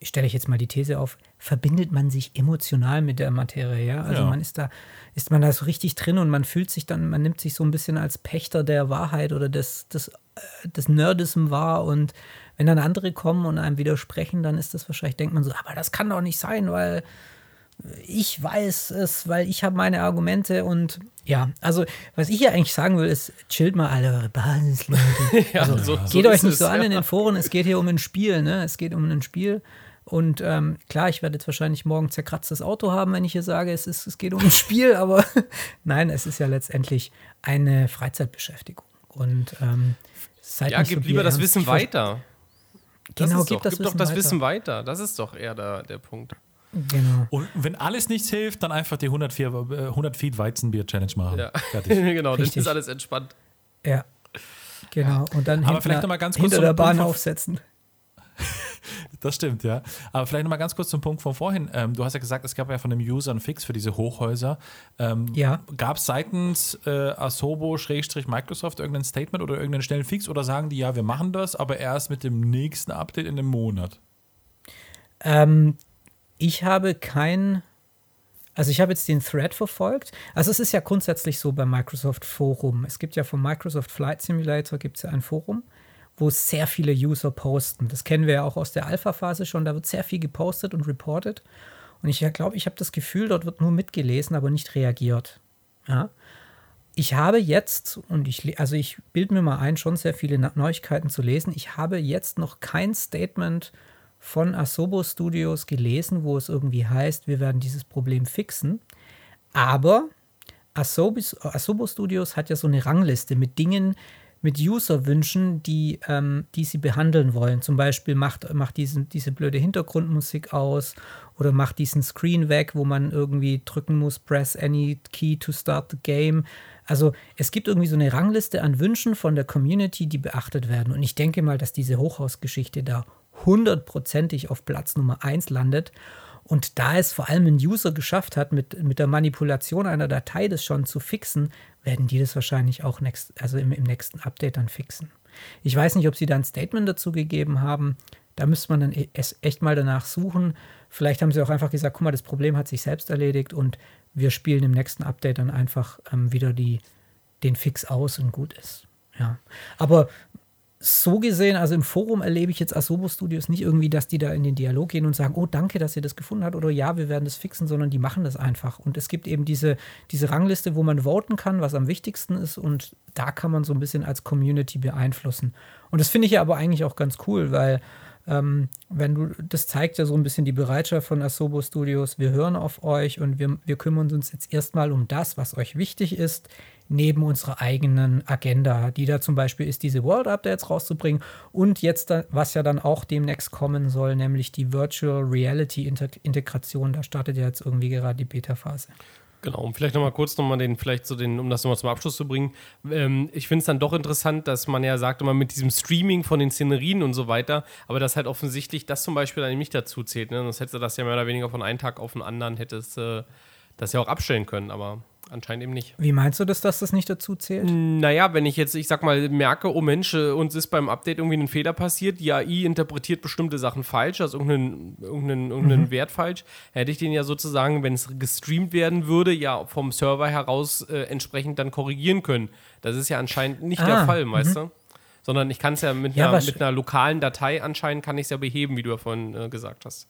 ich stelle ich jetzt mal die These auf, verbindet man sich emotional mit der Materie, ja? Also
Ja.
man ist da, ist man da so richtig drin und man fühlt sich dann, man nimmt sich so ein bisschen als Pächter der Wahrheit oder des, des, äh, des Nerdism wahr und wenn dann andere kommen und einem widersprechen, dann ist das wahrscheinlich, denkt man so, aber das kann doch nicht sein, weil ich weiß es, weil ich habe meine Argumente und ja, also was ich hier eigentlich sagen will, ist, chillt mal alle eure Basisleute. [LAUGHS] Also,
so- so
geht euch
ist
nicht
es,
so an
ja.
in den Foren, es geht hier um ein Spiel, ne? Es geht um ein Spiel. Und ähm, klar, ich werde jetzt wahrscheinlich morgen zerkratztes Auto haben, wenn ich hier sage, es, ist, es geht um ein Spiel, [LAUGHS] aber [LAUGHS] nein, es ist ja letztendlich eine Freizeitbeschäftigung. Und ähm, seid
Ja,
nicht
gib
so
lieber das. Wissen weiter. Das
Genau, gib
doch,
das
gib
Wissen
doch das
weiter.
Wissen weiter. Das ist doch eher der, der Punkt.
Genau.
Und wenn alles nichts hilft, dann einfach die 104, äh, 100 Feet Weizenbier-Challenge machen.
Ja.
Fertig. [LAUGHS]
genau, dann
Richtig.
ist alles entspannt.
Ja. Genau. Und dann
Aber
hinter,
vielleicht noch mal ganz kurz
hinter der Bahn
Punkt-
aufsetzen. [LAUGHS]
Das stimmt, ja. Aber vielleicht nochmal ganz kurz zum Punkt von vorhin. Ähm, du hast ja gesagt, es gab ja von dem User einen Fix für diese Hochhäuser. Ähm,
Ja.
Gab es seitens äh, Asobo-Microsoft irgendein Statement oder irgendeinen schnellen Fix oder sagen die, ja, wir machen das, aber erst mit dem nächsten Update in einem Monat?
Ähm, ich habe kein, also ich habe jetzt den Thread verfolgt. Also es ist ja grundsätzlich so beim Microsoft Forum. Es gibt ja vom Microsoft Flight Simulator gibt es ja ein Forum, wo sehr viele User posten. Das kennen wir ja auch aus der Alpha-Phase schon. Da wird sehr viel gepostet und reported. Und ich glaube, ich habe das Gefühl, dort wird nur mitgelesen, aber nicht reagiert. Ja. Ich habe jetzt, und ich, also ich bilde mir mal ein, schon sehr viele Neuigkeiten zu lesen. Ich habe jetzt noch kein Statement von Asobo Studios gelesen, wo es irgendwie heißt, wir werden dieses Problem fixen. Aber Asobo, Asobo Studios hat ja so eine Rangliste mit Dingen, mit User-Wünschen, die, ähm, die sie behandeln wollen. Zum Beispiel macht, macht diesen, diese blöde Hintergrundmusik aus oder macht diesen Screen weg, wo man irgendwie drücken muss, press any key to start the game. Also es gibt irgendwie so eine Rangliste an Wünschen von der Community, die beachtet werden. Und ich denke mal, dass diese Hochhausgeschichte da hundertprozentig auf Platz Nummer 1 landet. Und da es vor allem ein User geschafft hat, mit, mit der Manipulation einer Datei das schon zu fixen, werden die das wahrscheinlich auch next, also im, im nächsten Update dann fixen. Ich weiß nicht, ob sie da ein Statement dazu gegeben haben. Da müsste man dann e- echt mal danach suchen. Vielleicht haben sie auch einfach gesagt, guck mal, das Problem hat sich selbst erledigt und wir spielen im nächsten Update dann einfach ähm, wieder die, den Fix aus und gut ist. Ja. Aber so gesehen, also im Forum erlebe ich jetzt Asobo Studios nicht irgendwie, dass die da in den Dialog gehen und sagen, oh, danke, dass ihr das gefunden habt oder ja, wir werden das fixen, sondern die machen das einfach. Und es gibt eben diese, diese Rangliste, wo man voten kann, was am wichtigsten ist und da kann man so ein bisschen als Community beeinflussen. Und das finde ich ja aber eigentlich auch ganz cool, weil ähm, wenn du, das zeigt ja so ein bisschen die Bereitschaft von Asobo Studios, wir hören auf euch und wir, wir kümmern uns jetzt erstmal um das, was euch wichtig ist, neben unserer eigenen Agenda, die da zum Beispiel ist, diese World Updates rauszubringen und jetzt, da, was ja dann auch demnächst kommen soll, nämlich die Virtual Reality Integ- Integration, da startet ja jetzt irgendwie gerade die Beta-Phase.
Genau, um vielleicht nochmal kurz nochmal den, vielleicht so den, um das nochmal zum Abschluss zu bringen. Ähm, ich finde es dann doch interessant, dass man ja sagt, immer mit diesem Streaming von den Szenerien und so weiter, aber dass halt offensichtlich das zum Beispiel dann nicht dazu zählt. Ne? Sonst hätte das ja mehr oder weniger von einem Tag auf den anderen, hätte es äh, das ja auch abstellen können, aber anscheinend eben nicht.
Wie meinst du das, dass das nicht dazu zählt?
Naja, wenn ich jetzt, ich sag mal, merke, oh Mensch, äh, uns ist beim Update irgendwie ein Fehler passiert, die AI interpretiert bestimmte Sachen falsch, also irgendeinen, irgendeinen, irgendeinen Wert falsch, hätte ich den ja sozusagen, wenn es gestreamt werden würde, ja vom Server heraus äh, entsprechend dann korrigieren können. Das ist ja anscheinend nicht der
Ah,
Fall, weißt du? Sondern ich kann es ja mit,
Ja,
einer, mit einer lokalen Datei anscheinend kann ich es ja beheben, wie du ja vorhin äh, gesagt hast.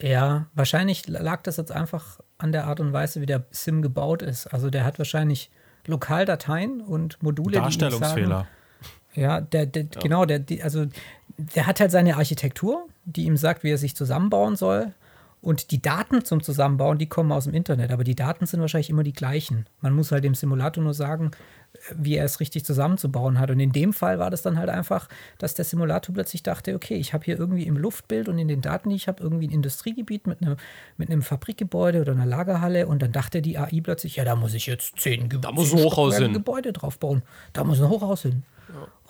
Ja, wahrscheinlich lag das jetzt einfach an der Art und Weise, wie der Sim gebaut ist. Also der hat wahrscheinlich Lokaldateien und Module, die ihm sagen,
Darstellungsfehler.
Ja, der, der genau, der, die, also der hat halt seine Architektur, die ihm sagt, wie er sich zusammenbauen soll. Und die Daten zum Zusammenbauen, die kommen aus dem Internet, aber die Daten sind wahrscheinlich immer die gleichen. Man muss halt dem Simulator nur sagen, wie er es richtig zusammenzubauen hat. Und in dem Fall war das dann halt einfach, dass der Simulator plötzlich dachte, okay, ich habe hier irgendwie im Luftbild und in den Daten, die ich habe, irgendwie ein Industriegebiet mit einem, mit einem Fabrikgebäude oder einer Lagerhalle. Und dann dachte die AI plötzlich, ja, da muss ich jetzt zehn, Ge
Da muss ein Hochhaus hin.
Gebäude drauf bauen. Da muss ein Hochhaus hin.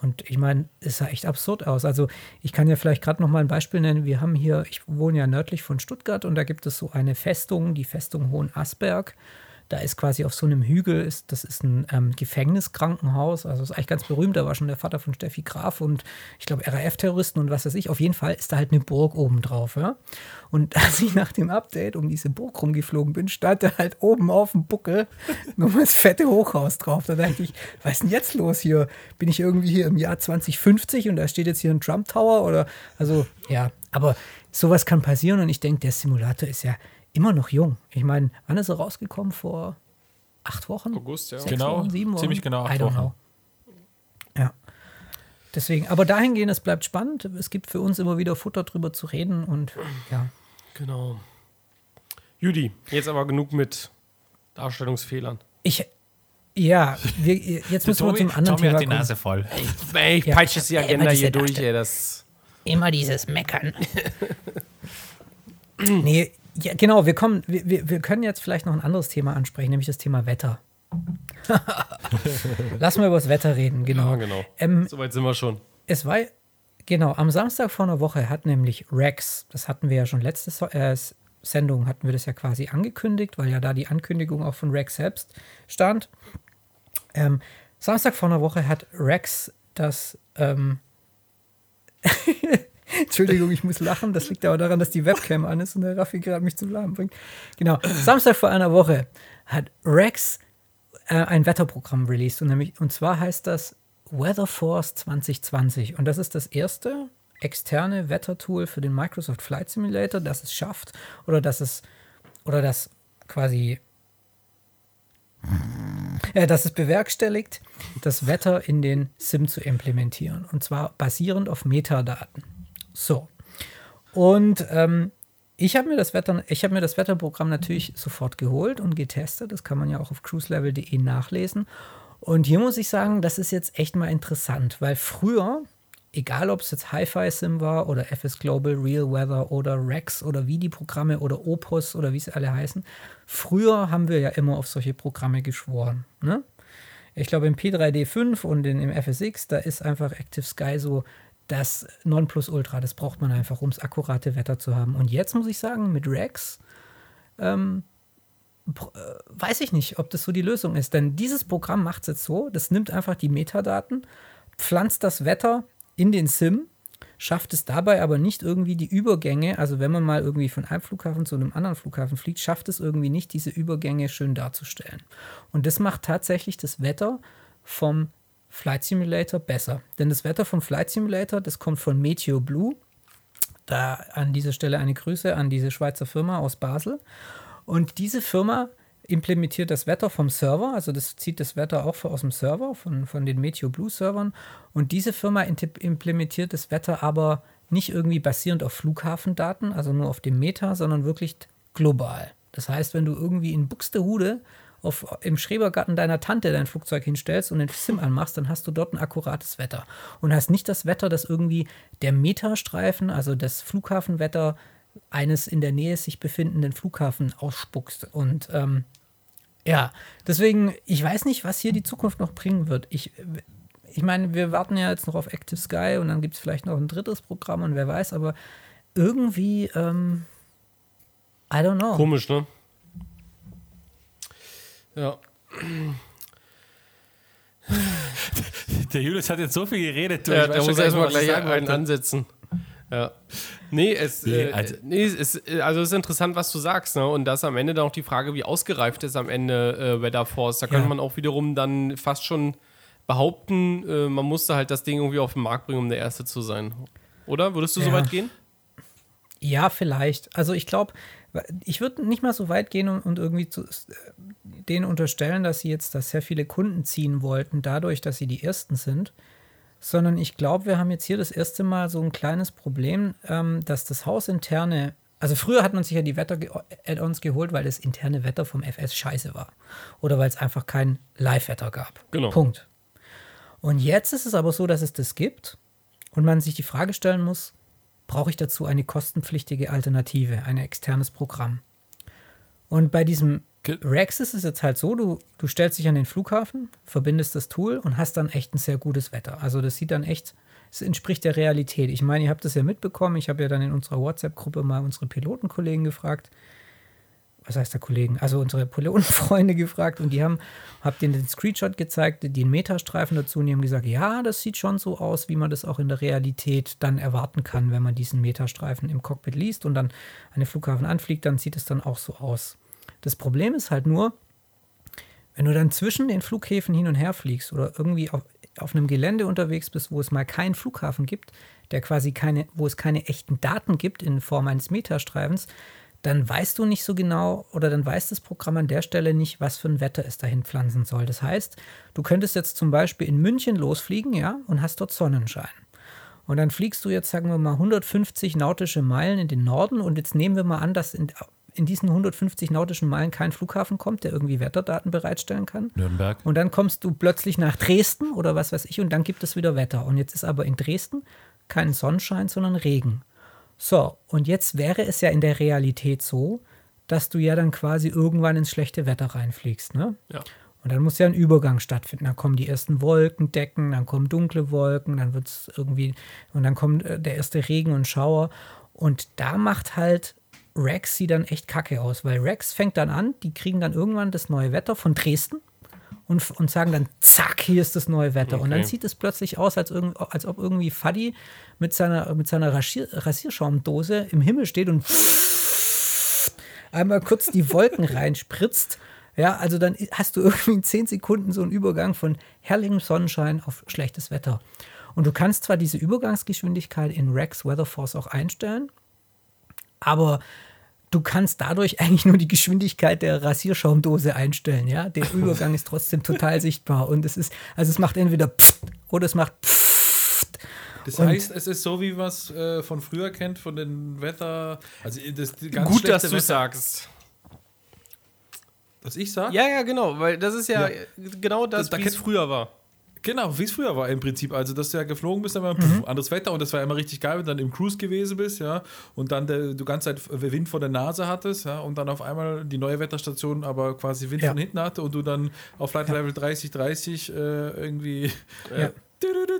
Und ich meine, es sah echt absurd aus. Also ich kann ja vielleicht gerade noch mal ein Beispiel nennen. Wir haben hier, ich wohne ja nördlich von Stuttgart und da gibt es so eine Festung, die Festung Hohenasberg. Da ist quasi auf so einem Hügel, ist, das ist ein ähm, Gefängniskrankenhaus, also ist eigentlich ganz berühmt, da war schon der Vater von Steffi Graf und ich glaube RAF-Terroristen und was weiß ich. Auf jeden Fall ist da halt eine Burg oben drauf. Ja? Und [LAUGHS] als ich nach dem Update um diese Burg rumgeflogen bin, stand da halt oben auf dem Buckel nochmal das fette Hochhaus drauf. Da dachte ich, was ist denn jetzt los hier? Bin ich irgendwie hier im Jahr 2050 und da steht jetzt hier ein Trump Tower oder also ja, aber sowas kann passieren und ich denke, der Simulator ist ja immer noch jung. Ich meine, wann ist er rausgekommen? Vor acht Wochen?
August, ja.
Sechs
Genau,
Wochen, sieben Wochen?
ziemlich genau acht
I don't
Wochen.
know. Ja. Deswegen, aber dahingehend, es bleibt spannend. Es gibt für uns immer wieder Futter drüber zu reden und ja.
Genau. Judy, jetzt aber genug mit Darstellungsfehlern.
Ich, ja, wir, jetzt müssen wir zum anderen
Tommy
Thema
hat die
kommen.
Nase voll.
Ey, ich
Ja.
peitsche jetzt die Agenda hier durch, ey. Das.
Immer dieses Meckern. nee, ja, genau, wir kommen, wir, wir, können jetzt vielleicht noch ein anderes Thema ansprechen, nämlich das Thema Wetter. [LAUGHS] Lassen wir über das Wetter reden, genau.
Ja, genau.
Ähm,
Soweit sind wir schon.
es war, genau, am Samstag vor einer Woche hat nämlich Rex, das hatten wir ja schon letzte so äh, Sendung, hatten wir das ja quasi angekündigt, weil ja da die Ankündigung auch von Rex selbst stand. Ähm, Samstag vor einer Woche hat Rex das. Ähm [LAUGHS] Entschuldigung, ich muss lachen. Das liegt aber daran, dass die Webcam an ist und der Raffi gerade mich zum Lachen bringt. Genau. Samstag vor einer Woche hat Rex äh, ein Wetterprogramm released und, nämlich, und zwar heißt das Weather Force 2020 und das ist das erste externe Wettertool für den Microsoft Flight Simulator, das es schafft oder das es oder das quasi ja, das es bewerkstelligt, das Wetter in den Sim zu implementieren. Und zwar basierend auf Metadaten. So. Und ähm, ich habe mir das habe mir das Wetterprogramm natürlich sofort geholt und getestet. Das kann man ja auch auf cruiselevel.de nachlesen. Und hier muss ich sagen, das ist jetzt echt mal interessant, weil früher egal ob es jetzt Hi-Fi-Sim war oder FS Global, Real Weather oder Rex oder wie die Programme oder Opus oder wie sie alle heißen, früher haben wir ja immer auf solche Programme geschworen. Ne? Ich glaube, im P3D5 und in, im FSX, da ist einfach Active Sky so das Nonplusultra. Das braucht man einfach, um das akkurate Wetter zu haben. Und jetzt muss ich sagen, mit Rex ähm, äh, weiß ich nicht, ob das so die Lösung ist. Denn dieses Programm macht es jetzt so, das nimmt einfach die Metadaten, pflanzt das Wetter in den Sim, schafft es dabei aber nicht irgendwie die Übergänge, also wenn man mal irgendwie von einem Flughafen zu einem anderen Flughafen fliegt, schafft es irgendwie nicht, diese Übergänge schön darzustellen. Und das macht tatsächlich das Wetter vom Flight Simulator besser. Denn das Wetter vom Flight Simulator, das kommt von Meteo Blue. Da an dieser Stelle eine Grüße an diese Schweizer Firma aus Basel. Und diese Firma implementiert das Wetter vom Server, also das zieht das Wetter auch aus dem Server, von, von den Meteo Blue Servern. Und diese Firma implementiert das Wetter aber nicht irgendwie basierend auf Flughafendaten, also nur auf dem Meta, sondern wirklich global. Das heißt, wenn du irgendwie in Buxtehude auf, im Schrebergarten deiner Tante dein Flugzeug hinstellst und den Sim anmachst, dann hast du dort ein akkurates Wetter. Und hast nicht das Wetter, das irgendwie der Metastreifen, also das Flughafenwetter eines in der Nähe sich befindenden Flughafen ausspuckst. Und ähm, ja, deswegen, ich weiß nicht, was hier die Zukunft noch bringen wird. Ich, ich meine, wir warten ja jetzt noch auf Active Sky und dann gibt es vielleicht noch ein drittes Programm und wer weiß, aber irgendwie, ähm, I don't know.
Komisch, ne? Ja.
Der Julius hat jetzt so viel geredet.
Ja, der muss erstmal gleich einen ansetzen. Ja. Nee, es, nee, äh, also, nee, es, also es ist interessant, was du sagst, ne? Und das ist am Ende dann auch die Frage, wie ausgereift ist am Ende äh, Weather Force. Da ja. könnte man auch wiederum dann fast schon behaupten, äh, man musste halt das Ding irgendwie auf den Markt bringen, um der Erste zu sein. Oder? Würdest du ja. so weit gehen?
Ja, vielleicht. Also ich glaube, ich würde nicht mal so weit gehen und, und irgendwie zu, äh, denen unterstellen, dass sie jetzt da sehr viele Kunden ziehen wollten, dadurch, dass sie die Ersten sind sondern ich glaube, wir haben jetzt hier das erste Mal so ein kleines Problem, ähm, dass das hausinterne, also früher hat man sich ja die Wetter-Add-ons geholt, weil das interne Wetter vom FS scheiße war oder weil es einfach kein Live-Wetter gab.
Genau.
Punkt. Und jetzt ist es aber so, dass es das gibt und man sich die Frage stellen muss, brauche ich dazu eine kostenpflichtige Alternative, ein externes Programm? Und bei diesem Rex ist jetzt halt so, du, du stellst dich an den Flughafen, verbindest das Tool und hast dann echt ein sehr gutes Wetter. Also das sieht dann echt, es entspricht der Realität. Ich meine, ihr habt das ja mitbekommen, ich habe ja dann in unserer WhatsApp-Gruppe mal unsere Pilotenkollegen gefragt, was heißt der Kollegen, also unsere Pilotenfreunde [LAUGHS] gefragt und die haben, hab denen den Screenshot gezeigt, den Metastreifen dazu und die haben gesagt, ja, das sieht schon so aus, wie man das auch in der Realität dann erwarten kann, wenn man diesen Metastreifen im Cockpit liest und dann an den Flughafen anfliegt, dann sieht es dann auch so aus. Das Problem ist halt nur, wenn du dann zwischen den Flughäfen hin und her fliegst oder irgendwie auf, auf einem Gelände unterwegs bist, wo es mal keinen Flughafen gibt, der quasi keine, wo es keine echten Daten gibt in Form eines Metastreifens, dann weißt du nicht so genau oder dann weiß das Programm an der Stelle nicht, was für ein Wetter es dahin pflanzen soll. Das heißt, du könntest jetzt zum Beispiel in München losfliegen, ja, und hast dort Sonnenschein. Und dann fliegst du jetzt, sagen wir mal, 150 nautische Meilen in den Norden und jetzt nehmen wir mal an, dass in, in diesen 150 nautischen Meilen kein Flughafen kommt, der irgendwie Wetterdaten bereitstellen kann.
Nürnberg.
Und dann kommst du plötzlich nach Dresden oder was weiß ich und dann gibt es wieder Wetter. Und jetzt ist aber in Dresden kein Sonnenschein, sondern Regen. So, und jetzt wäre es ja in der Realität so, dass du ja dann quasi irgendwann ins schlechte Wetter reinfliegst. Ne?
Ja.
Und dann muss ja ein Übergang stattfinden. Dann kommen die ersten Wolkendecken, dann kommen dunkle Wolken, dann wird es irgendwie, und dann kommt äh, der erste Regen und Schauer. Und da macht halt Rex sie dann echt kacke aus, weil Rex fängt dann an, die kriegen dann irgendwann das neue Wetter von Dresden und, und sagen dann, zack, hier ist das neue Wetter. Und dann
Okay.
sieht es plötzlich aus, als, irgend, als ob irgendwie Fuddy mit seiner, mit seiner Rasier, Rasierschaumdose im Himmel steht und [LAUGHS] einmal kurz die Wolken reinspritzt. Ja, also dann hast du irgendwie in 10 Sekunden so einen Übergang von herrlichem Sonnenschein auf schlechtes Wetter. Und du kannst zwar diese Übergangsgeschwindigkeit in Rex Weatherforce auch einstellen, aber du kannst dadurch [LAUGHS] eigentlich nur die Geschwindigkeit der Rasierschaumdose einstellen, ja. Der Übergang ist trotzdem total sichtbar und es ist, also es macht entweder pfft oder es macht pfft.
Das
Und-
heißt, es ist so, wie man es äh, von früher kennt, von den Wetter. Also das ganz
Gut, dass du
Wetter-
sagst.
Dass ich sage?
Ja, ja, genau, weil das ist ja,
Ja.
genau das,
Da- da
wie es früher war.
Genau, wie es früher war im Prinzip. Also, dass du ja geflogen bist, dann war pff, anderes Wetter und das war immer richtig geil, wenn du dann im Cruise gewesen bist, ja, und dann der, du ganze Zeit Wind vor der Nase hattest, ja, und dann auf einmal die neue Wetterstation aber quasi Wind
Ja.
von hinten hatte und du dann auf Flight Level 30, 30 äh, irgendwie äh,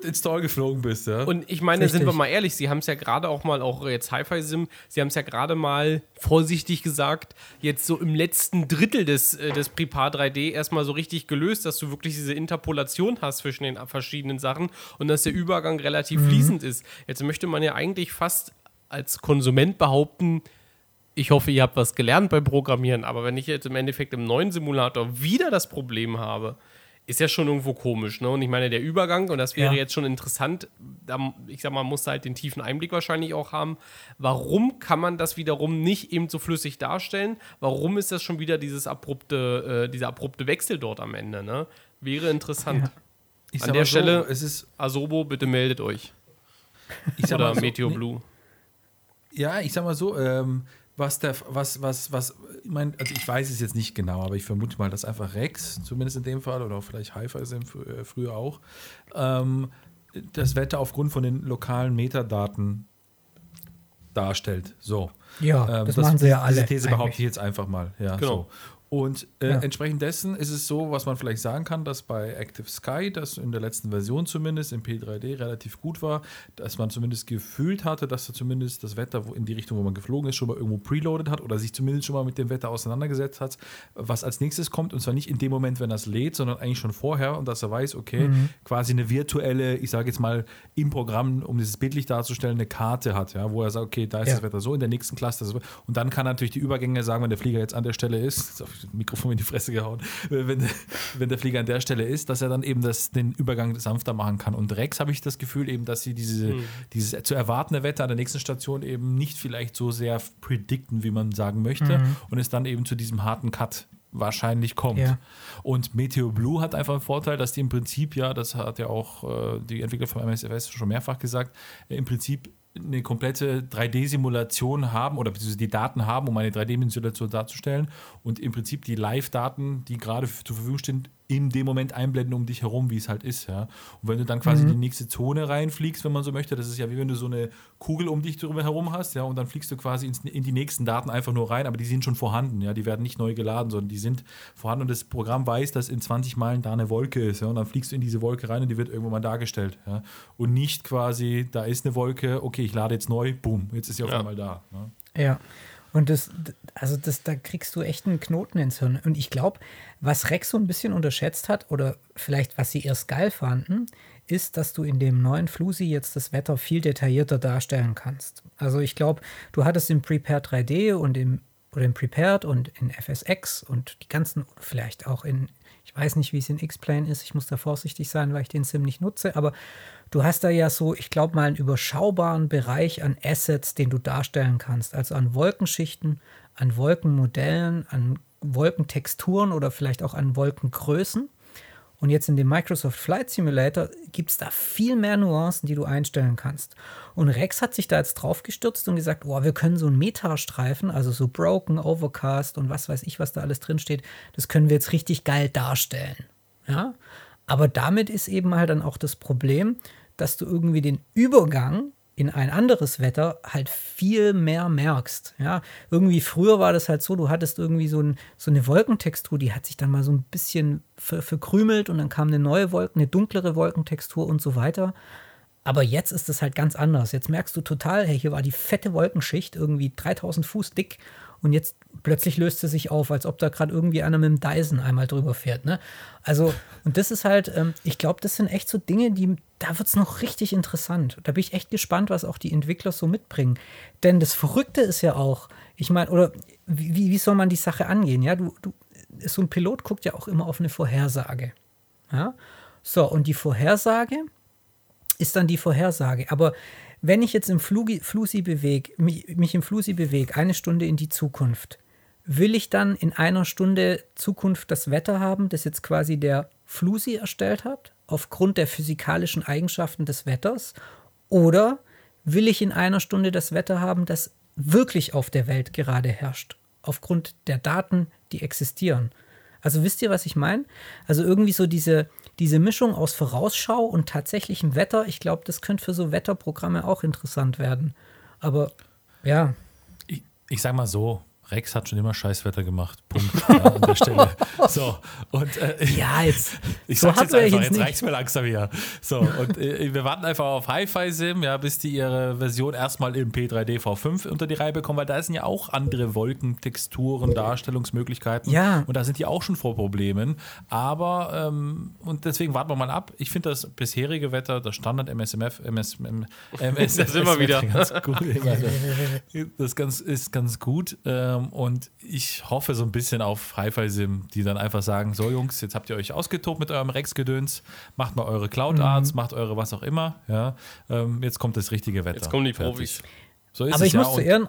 ins Tor geflogen bist, ja.
Und ich meine,
Richtig.
sind wir mal ehrlich, sie haben es ja gerade auch mal, auch jetzt Hi-Fi-Sim, sie haben es ja gerade mal vorsichtig gesagt, jetzt so im letzten Drittel des, des Prepar 3D erstmal so richtig gelöst, dass du wirklich diese Interpolation hast zwischen den verschiedenen Sachen und dass der Übergang relativ fließend ist. Jetzt möchte man ja eigentlich fast als Konsument behaupten, ich hoffe, ihr habt was gelernt beim Programmieren, aber wenn ich jetzt im Endeffekt im neuen Simulator wieder das Problem habe, ist ja schon irgendwo komisch, ne? Und ich meine, der Übergang, und das wäre
Ja.
jetzt schon interessant, da, ich sag mal, muss halt den tiefen Einblick wahrscheinlich auch haben. Warum kann man das wiederum nicht eben so flüssig darstellen? Warum ist das schon wieder dieses abrupte, äh, dieser abrupte Wechsel dort am Ende, ne? Wäre interessant.
ich
an der
so,
Stelle-
es ist,
Asobo, bitte meldet euch. Oder
so,
Meteo
nee,
Blue.
Ja, ich sag mal so, ähm, was der, was, was, was, ich meine, also ich weiß es jetzt nicht genau, aber ich vermute mal, dass einfach Rex, zumindest in dem Fall, oder auch vielleicht fr- äh, früher auch, ähm, das Wetter aufgrund von den lokalen Metadaten darstellt. So.
Ja,
Ähm,
das, machen sie ja alle.
Diese These behaupte ich jetzt einfach mal. Ja,
Genau.
so. Und äh,
Ja.
entsprechend dessen ist es so, was man vielleicht sagen kann, dass bei Active Sky, das in der letzten Version zumindest im P3D relativ gut war, dass man zumindest gefühlt hatte, dass er zumindest das Wetter wo- in die Richtung, wo man geflogen ist, schon mal irgendwo preloaded hat oder sich zumindest schon mal mit dem Wetter auseinandergesetzt hat, was als nächstes kommt. Und zwar nicht in dem Moment, wenn es lädt, sondern eigentlich schon vorher und dass er weiß, okay, quasi eine virtuelle, ich sage jetzt mal im Programm, um dieses bildlich darzustellen, eine Karte hat, ja, wo er sagt, okay, da ist
Ja.
das Wetter so, in der nächsten Cluster so. Und dann kann er natürlich die Übergänge sagen, wenn der Flieger jetzt an der Stelle ist, [LAUGHS] das Mikrofon in die Fresse gehauen, wenn, wenn der Flieger an der Stelle ist, dass er dann eben das, den Übergang sanfter machen kann. Und Rex habe ich das Gefühl eben, dass sie diese, dieses zu erwartende Wetter an der nächsten Station eben nicht vielleicht so sehr predikten, wie man sagen möchte, und es dann eben zu diesem harten Cut wahrscheinlich kommt.
Ja.
Und Meteo Blue hat einfach einen Vorteil, dass die im Prinzip ja, das hat ja auch äh, die Entwickler von MSFS schon mehrfach gesagt, äh, im Prinzip eine komplette 3D-Simulation haben oder beziehungsweise die Daten haben, um eine 3D-Simulation darzustellen und im Prinzip die Live-Daten, die gerade zur Verfügung stehen, in dem Moment einblenden um dich herum, wie es halt ist. Ja. Und wenn du dann quasi in die nächste Zone reinfliegst, wenn man so möchte, das ist ja wie wenn du so eine Kugel um dich drüber herum hast, ja, und dann fliegst du quasi ins, in die nächsten Daten einfach nur rein, aber die sind schon vorhanden, ja, die werden nicht neu geladen, sondern die sind vorhanden und das Programm weiß, dass in 20 Meilen da eine Wolke ist, ja, und dann fliegst du in diese Wolke rein und die wird irgendwann mal dargestellt, ja, und nicht quasi, da ist eine Wolke, okay, ich lade jetzt neu, boom, jetzt ist sie auf
Ja.
einmal da. Ne?
Ja. Und das, also das, da kriegst du echt einen Knoten ins Hirn. Und ich glaube, was Rex so ein bisschen unterschätzt hat, oder vielleicht was sie erst geil fanden, ist, dass du in dem neuen Flusi jetzt das Wetter viel detaillierter darstellen kannst. Also ich glaube, du hattest im Prepared 3D und im oder in Prepared und in FSX und die ganzen, vielleicht auch in, ich weiß nicht, wie es in X-Plane ist, ich muss da vorsichtig sein, weil ich den Sim nicht nutze, aber du hast da ja so, ich glaube mal, einen überschaubaren Bereich an Assets, den du darstellen kannst. Also an Wolkenschichten, an Wolkenmodellen, an Wolkentexturen oder vielleicht auch an Wolkengrößen. Und jetzt in dem Microsoft Flight Simulator gibt es da viel mehr Nuancen, die du einstellen kannst. Und Rex hat sich da jetzt drauf gestürzt und gesagt, oh, wir können so einen Metastreifen, also so Broken, Overcast und was weiß ich, was da alles drin steht, das können wir jetzt richtig geil darstellen. Ja? Aber damit ist eben halt dann auch das Problem, dass du irgendwie den Übergang in ein anderes Wetter halt viel mehr merkst. Ja, irgendwie früher war das halt so, du hattest irgendwie so, ein, so eine Wolkentextur, die hat sich dann mal so ein bisschen ver verkrümelt und dann kam eine neue Wolke, eine dunklere Wolkentextur und so weiter. Aber jetzt ist es halt ganz anders. Jetzt merkst du total, hey, hier war die fette Wolkenschicht, irgendwie 3000 Fuß dick und jetzt plötzlich löst sie sich auf, als ob da gerade irgendwie einer mit dem Dyson einmal drüber fährt. Ne? Also, und das ist halt, ähm, ich glaube, das sind echt so Dinge, die, da wird es noch richtig interessant. Da bin ich echt gespannt, was auch die Entwickler so mitbringen. Denn das Verrückte ist ja auch, ich meine, oder wie, wie soll man die Sache angehen? Ja, du, du, so ein Pilot guckt ja auch immer auf eine Vorhersage. Ja? So, und die Vorhersage ist dann die Vorhersage. Aber wenn ich jetzt im Flugi, Flusi bewege, mich, mich im Flusi bewege, eine Stunde in die Zukunft, will ich dann in einer Stunde Zukunft das Wetter haben, das jetzt quasi der Flusi erstellt hat, aufgrund der physikalischen Eigenschaften des Wetters? Oder will ich in einer Stunde das Wetter haben, das wirklich auf der Welt gerade herrscht, aufgrund der Daten, die existieren? Also wisst ihr, was ich meine? Also irgendwie so diese, diese Mischung aus Vorausschau und tatsächlichem Wetter, ich glaube, das könnte für so Wetterprogramme auch interessant werden. Aber ja.
Ich, ich sag mal so, Rex hat schon immer Scheißwetter gemacht. Punkt. Ja, [LAUGHS] an der Stelle. So, und äh, [LAUGHS]
ja, jetzt. [LAUGHS]
Ich
so
sag's jetzt einfach,
jetzt
jetzt reicht's mir langsam hier. So, und äh, wir warten einfach auf Hi-Fi-Sim, ja, bis die ihre Version erstmal im P3D V5 unter die Reihe bekommen, weil da sind ja auch andere Wolkentexturen, Darstellungsmöglichkeiten.
Ja.
Und da sind die auch schon vor Problemen. Aber, ähm, und deswegen warten wir mal ab. Ich finde das bisherige Wetter, das Standard MSMF, MS, MS,
Da sind wir wieder.
Ganz gut. Das ganz, ist ganz gut. Ähm, und ich hoffe so ein bisschen auf Hi-Fi-Sim, die dann einfach sagen: So, Jungs, jetzt habt ihr euch ausgetobt mit eurem Rex-Gedöns, macht mal eure Cloud-Arts, macht eure was auch immer. Ja, ähm, jetzt kommt das richtige Wetter.
Jetzt kommen die
Fertig.
Profis.
So ist
Aber
es
ich
ja.
muss zu
und,
Ehren,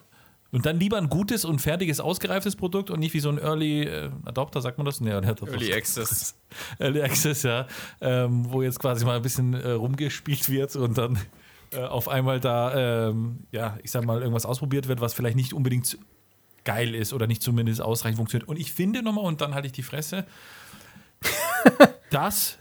und dann lieber ein gutes und fertiges, ausgereiftes Produkt und nicht wie so ein Early äh, Adopter, sagt man das? Nee, Adopter.
Early Access. [LAUGHS]
Early Access, ja. Ähm, wo jetzt quasi mal ein bisschen äh, rumgespielt wird und dann äh, auf einmal da, ähm, ja, ich sag mal, irgendwas ausprobiert wird, was vielleicht nicht unbedingt geil ist oder nicht zumindest ausreichend funktioniert. Und ich finde nochmal, und dann halte ich die Fresse, [LAUGHS] dass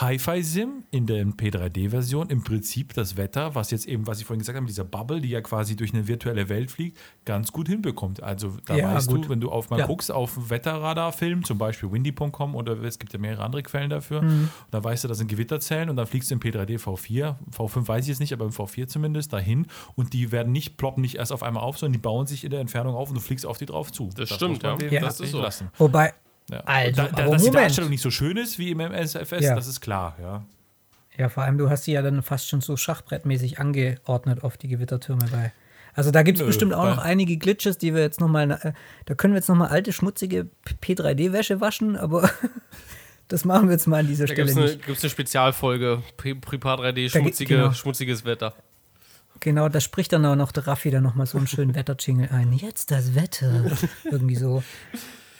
Hi-Fi-Sim in der P3D-Version im Prinzip das Wetter, was jetzt eben, was ich vorhin gesagt habe, mit dieser Bubble, die ja quasi durch eine virtuelle Welt fliegt, ganz gut hinbekommt. Also da
Ja,
weißt
gut.
du, wenn du auf mal
Ja.
guckst, auf Wetterradarfilm, zum Beispiel windy.com oder es gibt ja mehrere andere Quellen dafür,
Mhm.
und da weißt du, das sind Gewitterzellen und dann fliegst du im P3D V4, V5 weiß ich jetzt nicht, aber im V4 zumindest, dahin und die werden nicht, ploppen nicht erst auf einmal auf, sondern die bauen sich in der Entfernung auf und du fliegst auf die drauf zu.
Das
muss
stimmt, ja.
tatsächlich
Das ist so.
lassen.
wobei,
Ja.
Also,
da, da, dass die
Moment.
Darstellung nicht so schön ist wie im MSFS,
Ja.
das ist klar, ja.
ja, vor allem, du hast die ja dann fast schon so schachbrettmäßig angeordnet auf die Gewittertürme bei. Also da gibt es bestimmt auch noch einige Glitches, die wir jetzt nochmal, äh, da können wir jetzt nochmal alte, schmutzige P3D-Wäsche waschen, aber [LAUGHS] das machen wir jetzt mal an dieser
Da
Stelle
gibt es eine,
nicht.
gibt's eine Spezialfolge, Pri- Prepar 3D,
Da gi-
schmutzige,
genau.
schmutziges Wetter.
Genau, da spricht dann auch noch der Raffi dann nochmal so einen schönen [LAUGHS] Wetterjingle ein. Jetzt das Wetter. [LAUGHS] Irgendwie so.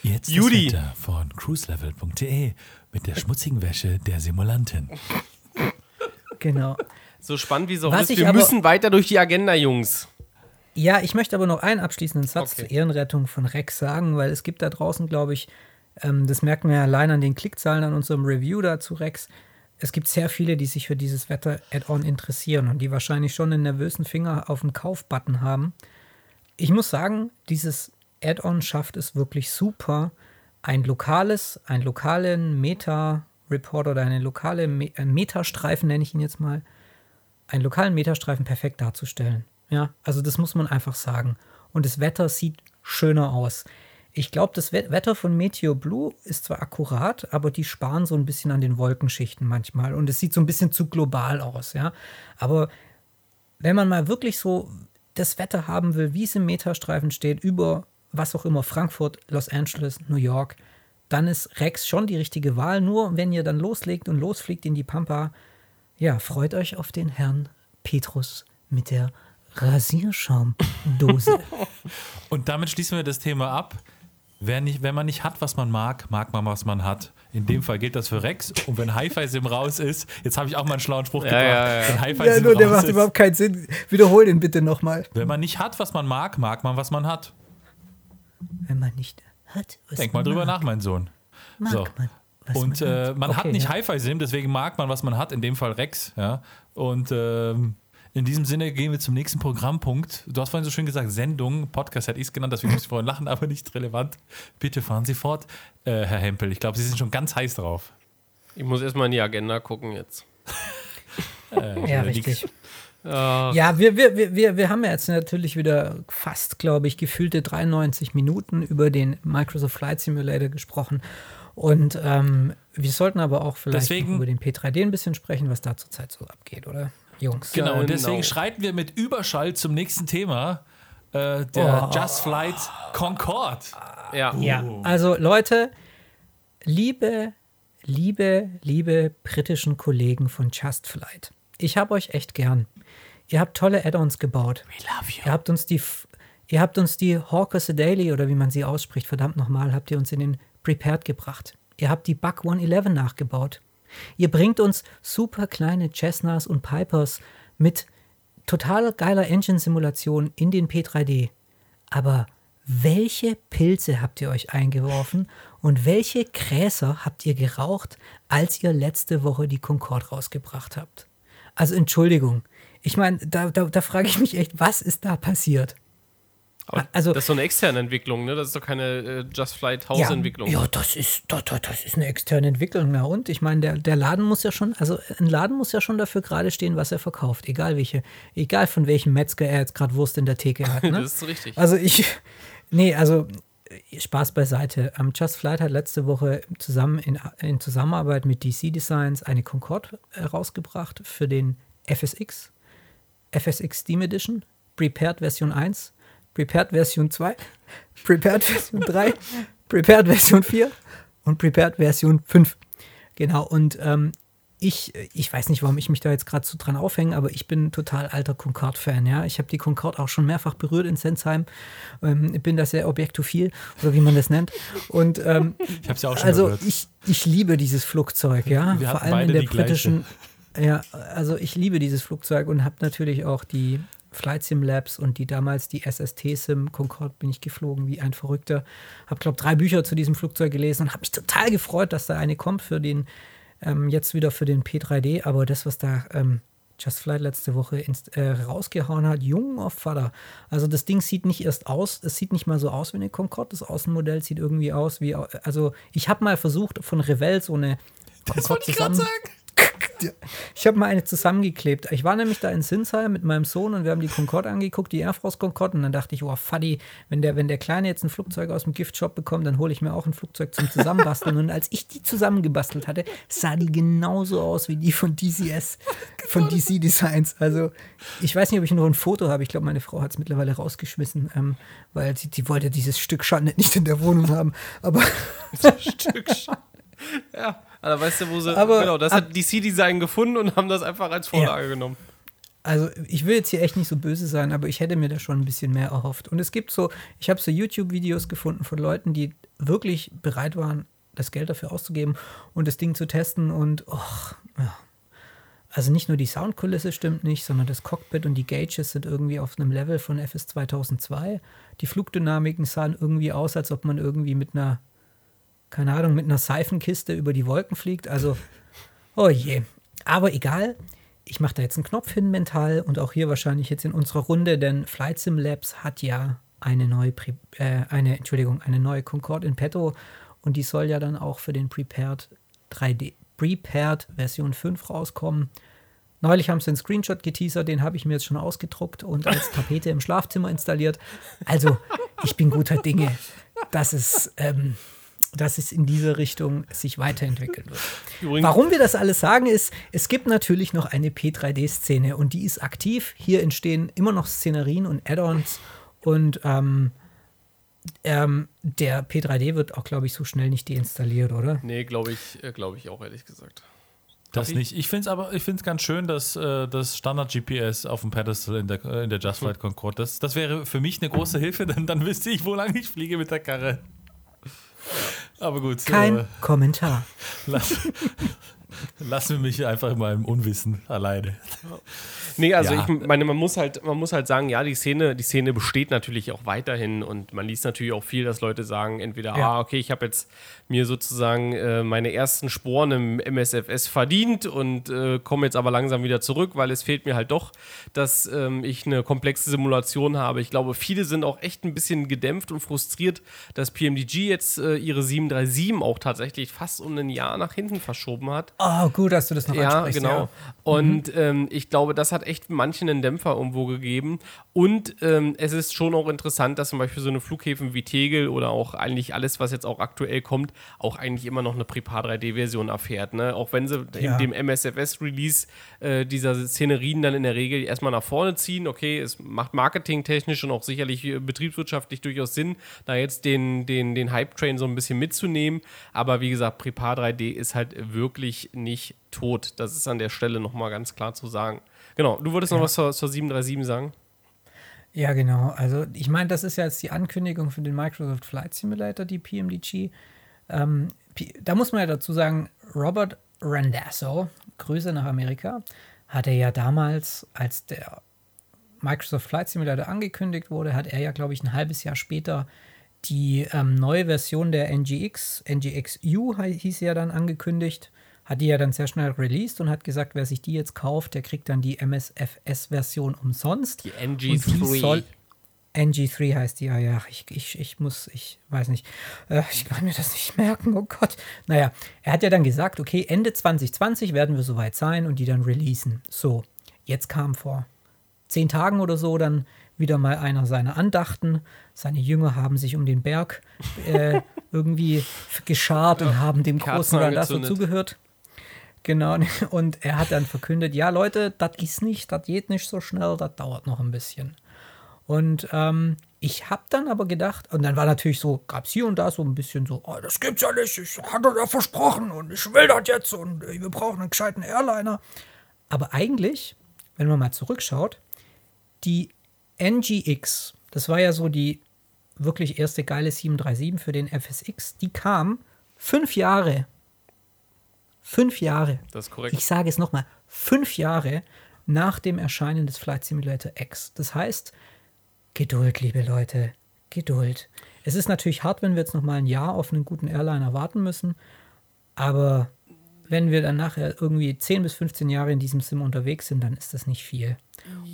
Jetzt
Judy.
das Wetter von cruiselevel.de mit der schmutzigen Wäsche der Simulantin.
Genau.
So spannend wie auch
Was
ist, wir
aber-
müssen weiter durch die Agenda, Jungs.
Ja, ich möchte aber noch einen abschließenden Satz
Okay.
zur Ehrenrettung von Rex sagen, weil es gibt da draußen, glaube ich, ähm, das merken wir ja allein an den Klickzahlen an unserem Review da zu Rex. Es gibt sehr viele, die sich für dieses Wetter-Add-on interessieren und die wahrscheinlich schon einen nervösen Finger auf den Kauf-Button haben. Ich muss sagen, dieses Add-on schafft es wirklich super, ein lokales, einen lokalen Meta-Report oder eine lokale Me äh, Metastreifen, nenne ich ihn jetzt mal, einen lokalen Metastreifen perfekt darzustellen. Ja, also das muss man einfach sagen. Und das Wetter sieht schöner aus. Ich glaube, das We- Wetter von Meteor Blue ist zwar akkurat, aber die sparen so ein bisschen an den Wolkenschichten manchmal. Und es sieht so ein bisschen zu global aus, ja. Aber wenn man mal wirklich so das Wetter haben will, wie es im Metastreifen steht, über was auch immer, Frankfurt, Los Angeles, New York, dann ist Rex schon die richtige Wahl. Nur wenn ihr dann loslegt und losfliegt in die Pampa, ja, freut euch auf den Herrn Petrus mit der Rasierschaumdose. [LAUGHS]
Und damit schließen wir das Thema ab. Wer nicht, wenn man nicht hat, was man mag, mag man, was man hat. In dem Fall gilt das für Rex. Und wenn Hi-Fi-Sim raus ist, jetzt habe ich auch mal einen schlauen Spruch gebracht.
ja, ja.
Wenn
ja, nur der macht
ist,
überhaupt keinen Sinn. Wiederhol den bitte nochmal.
wenn man nicht hat, was man mag, mag man, was man hat.
Wenn man nicht hat, was
Denk mal
man
drüber
mag,
nach, mein Sohn.
mag
So.
man, was
Und
man
äh,
hat.
man hat
Okay,
nicht
ja.
Hi-Fi-Sim, deswegen mag man, was man hat, in dem Fall Rex. Ja? Und ähm, In diesem Sinne gehen wir zum nächsten Programmpunkt. Du hast vorhin so schön gesagt, Sendung, Podcast hätte ich es genannt, deswegen muss ich vorhin lachen, [LAUGHS] aber nicht relevant. Bitte fahren Sie fort, äh, Herr Hempel. Ich glaube, Sie sind schon ganz heiß drauf.
Ich muss erstmal in die Agenda gucken jetzt.
Äh,
Ja, richtig. Ja, wir, wir, wir, wir, wir haben ja jetzt natürlich wieder fast, glaube ich, gefühlte 93 Minuten über den Microsoft Flight Simulator gesprochen. Und ähm, wir sollten aber auch vielleicht
Deswegen-
über den P3D ein bisschen sprechen, was da zurzeit so abgeht, oder? Jungs.
Genau, und
Genau.
deswegen schreiten wir mit Überschall zum nächsten Thema. Äh, der
Oh.
Just Flight Concorde.
Ja.
Ja, also Leute, liebe, liebe, liebe britischen Kollegen von Just Flight, ich habe euch echt gern. Ihr habt tolle Add-ons gebaut.
We love you.
Ihr habt uns die, ihr habt uns die Hawker Daily oder wie man sie ausspricht, verdammt nochmal, habt ihr uns in den Prepared gebracht. Ihr habt die Bug 111 nachgebaut. Ihr bringt uns super kleine Cessnas und Pipers mit total geiler Engine-Simulation in den P3D. Aber welche Pilze habt ihr euch eingeworfen und welche Gräser habt ihr geraucht, als ihr letzte Woche die Concorde rausgebracht habt? Also Entschuldigung. Ich meine, da, da, da frage ich mich echt, was ist da passiert?
Aber
Also-
das ist so eine externe Entwicklung, ne? Das ist doch keine äh, Just Flight Hausentwicklung.
Ja, ja das, ist, das, das, ist eine externe Entwicklung. Ja, und ich meine, der, der Laden muss ja schon, also ein Laden muss ja schon dafür gerade stehen, was er verkauft. Egal welche, egal von welchem Metzger er jetzt gerade Wurst in der Theke hat. [LAUGHS] Ne?
das ist richtig.
Also ich, nee, also Spaß beiseite. Ähm, Just Flight hat letzte Woche zusammen in, in Zusammenarbeit mit DC Designs eine Concorde äh, rausgebracht für den FSX, FSX Steam Edition, Prepared Version 1, Prepared Version 2, Prepared Version 3, [LAUGHS] Prepared Version 4 und Prepared Version 5. Genau, und ähm, ich, ich weiß nicht, warum ich mich da jetzt gerade so dran aufhänge, aber ich bin total alter Concorde-Fan. Ja? Ich habe die Concorde auch schon mehrfach berührt in Sensheim. Ähm, ich bin da sehr objektophil oder wie man das nennt. Und ähm,
Ich habe es ja auch schon
also ich, ich liebe dieses Flugzeug, ja.
Wir
Vor allem in der
die gleiche.
Ja, also ich liebe dieses Flugzeug und habe natürlich auch die Flight Sim Labs und die damals die SST Sim Concorde bin ich geflogen wie ein Verrückter. Habe glaube drei Bücher zu diesem Flugzeug gelesen und habe mich total gefreut, dass da eine kommt für den ähm, jetzt wieder für den P3D. Aber das, was da ähm, Just Flight letzte Woche ins, äh, rausgehauen hat, jung auf Vater. Also das Ding sieht nicht erst aus, es sieht nicht mal so aus wie eine Concorde. Das Außenmodell sieht irgendwie aus wie, also ich habe mal versucht von Revell so eine
Das wollte ich gerade sagen.
Ich habe mal eine zusammengeklebt. Ich war nämlich da in Sinsheim mit meinem Sohn und wir haben die Concorde angeguckt, die Air Force Concorde. Und dann dachte ich, oh, Faddy, wenn der, wenn der Kleine jetzt ein Flugzeug aus dem Giftshop bekommt, dann hole ich mir auch ein Flugzeug zum Zusammenbasteln. und als ich die zusammengebastelt hatte, sah die genauso aus wie die von DCS, von DC Designs. Also ich weiß nicht, ob ich nur ein Foto habe. Ich glaube, meine Frau hat es mittlerweile rausgeschmissen, ähm, weil sie die wollte dieses Stück Schande nicht in der Wohnung haben. Aber [LAUGHS]
Stück Sch- [LAUGHS] Ja, aber weißt du, wo sie.
Aber
genau, das
ab-
hat DC-Design gefunden und haben das einfach als Vorlage genommen.
Also ich will jetzt hier echt nicht so böse sein, aber ich hätte mir da schon ein bisschen mehr erhofft. Und es gibt so, ich habe so YouTube-Videos gefunden von Leuten, die wirklich bereit waren, das Geld dafür auszugeben und das Ding zu testen. Und och, ja. Also nicht nur die Soundkulisse stimmt nicht, sondern das Cockpit und die Gauges sind irgendwie auf einem Level von FS 2002. Die Flugdynamiken sahen irgendwie aus, als ob man irgendwie mit einer, keine Ahnung, mit einer Seifenkiste über die Wolken fliegt. Also, oh je. Aber egal, ich mache da jetzt einen Knopf hin mental und auch hier wahrscheinlich jetzt in unserer Runde, denn Flight Sim Labs hat ja eine neue, Pre äh, eine, Entschuldigung, eine neue Concorde in petto und die soll ja dann auch für den Prepared 3D, Prepared Version 5 rauskommen. Neulich haben sie einen Screenshot geteasert, den habe ich mir jetzt schon ausgedruckt und als Tapete im Schlafzimmer installiert. Also, ich bin guter Dinge, dass es, ähm, dass es in diese Richtung sich weiterentwickeln wird.
Übrigens,
Warum wir das alles sagen, ist, es gibt natürlich noch eine P3D-Szene und die ist aktiv. Hier entstehen immer noch Szenerien und Add-ons und ähm, ähm, der P3D wird auch, glaube ich, so schnell nicht deinstalliert, oder?
Nee, glaube ich, äh, glaube ich auch, ehrlich gesagt.
Das
ich?
nicht. Ich finde es aber, ich finde es ganz schön, dass äh, das Standard-GPS auf dem Pedestal in der, in der Just Flight Concorde, das, das wäre für mich eine große Hilfe, denn dann wüsste ich, wo lang ich fliege mit der Karre. Aber gut.
Kein
Äh,
Kommentar. [LAUGHS]
lass, Lassen wir mich einfach in meinem Unwissen alleine.
Nee, also
Ja.
ich meine, man muss halt, man muss halt sagen, ja, die Szene, die Szene besteht natürlich auch weiterhin und man liest natürlich auch viel, dass Leute sagen, entweder,
Ja.
ah, okay, ich habe jetzt mir sozusagen äh, meine ersten Sporen im MSFS verdient und äh, komme jetzt aber langsam wieder zurück, weil es fehlt mir halt doch, dass ähm, ich eine komplexe Simulation habe. Ich glaube, viele sind auch echt ein bisschen gedämpft und frustriert, dass PMDG jetzt äh, ihre 737 auch tatsächlich fast um ein Jahr nach hinten verschoben hat.
Oh, gut, dass du das noch
Ja,
ansprichst.
genau.
Ja.
Und ähm, ich glaube, das hat echt manchen einen Dämpfer irgendwo gegeben. Und ähm, es ist schon auch interessant, dass zum Beispiel so eine Flughäfen wie Tegel oder auch eigentlich alles, was jetzt auch aktuell kommt, auch eigentlich immer noch eine Prepar 3D-Version erfährt. Ne? Auch wenn sie
Ja.
in dem MSFS-Release äh, dieser Szenerien dann in der Regel erstmal nach vorne ziehen. Okay, es macht marketingtechnisch und auch sicherlich äh, betriebswirtschaftlich durchaus Sinn, da jetzt den, den, den Hype-Train so ein bisschen mitzunehmen. Aber wie gesagt, Prepar 3D ist halt wirklich nicht tot. Das ist an der Stelle nochmal ganz klar zu sagen. Genau, du wolltest noch was zur, zur 737 sagen?
Ja, genau. Also ich meine, das ist ja jetzt die Ankündigung für den Microsoft Flight Simulator, die PMDG. Ähm, da muss man ja dazu sagen, Robert Randazzo, Grüße nach Amerika, hatte ja damals, als der Microsoft Flight Simulator angekündigt wurde, hat er ja, glaube ich, ein halbes Jahr später die ähm, neue Version der NGX, NGX-U hieß sie ja dann angekündigt, hat die ja dann sehr schnell released und hat gesagt, wer sich die jetzt kauft, der kriegt dann die MSFS-Version umsonst.
Die
Und die
NG3.
soll- NG3 heißt die, ja, ja, ich, ich, ich muss, ich weiß nicht, äh, ich kann mir das nicht merken, oh Gott. Naja, er hat ja dann gesagt, okay, Ende 2020 werden wir soweit sein und die dann releasen. So, jetzt kam vor zehn Tagen oder so dann wieder mal einer seiner Andachten. Seine Jünger haben sich um den Berg äh, [LAUGHS] irgendwie geschart und haben dem
Kerzen
großen Randazzo zugehört. Genau, [LAUGHS] und er hat dann verkündet, ja Leute, das ist nicht, das geht nicht so schnell, das dauert noch ein bisschen. Und ähm, ich habe dann aber gedacht, und dann war natürlich so, gab es hier und da so ein bisschen so, oh, das gibt's ja nicht, ich hatte ja versprochen und ich will das jetzt und äh, wir brauchen einen gescheiten Airliner. Aber eigentlich, wenn man mal zurückschaut, die NGX, das war ja so die wirklich erste geile 737 für den FSX, die kam fünf Jahre, fünf Jahre
Das ist korrekt.
ich sage es nochmal, fünf Jahre nach dem Erscheinen des Flight Simulator X. Das heißt, Geduld, liebe Leute, Geduld. Es ist natürlich hart, wenn wir jetzt nochmal ein Jahr auf einen guten Airliner warten müssen, aber wenn wir dann nachher irgendwie 10 bis 15 Jahre in diesem Sim unterwegs sind, dann ist das nicht viel.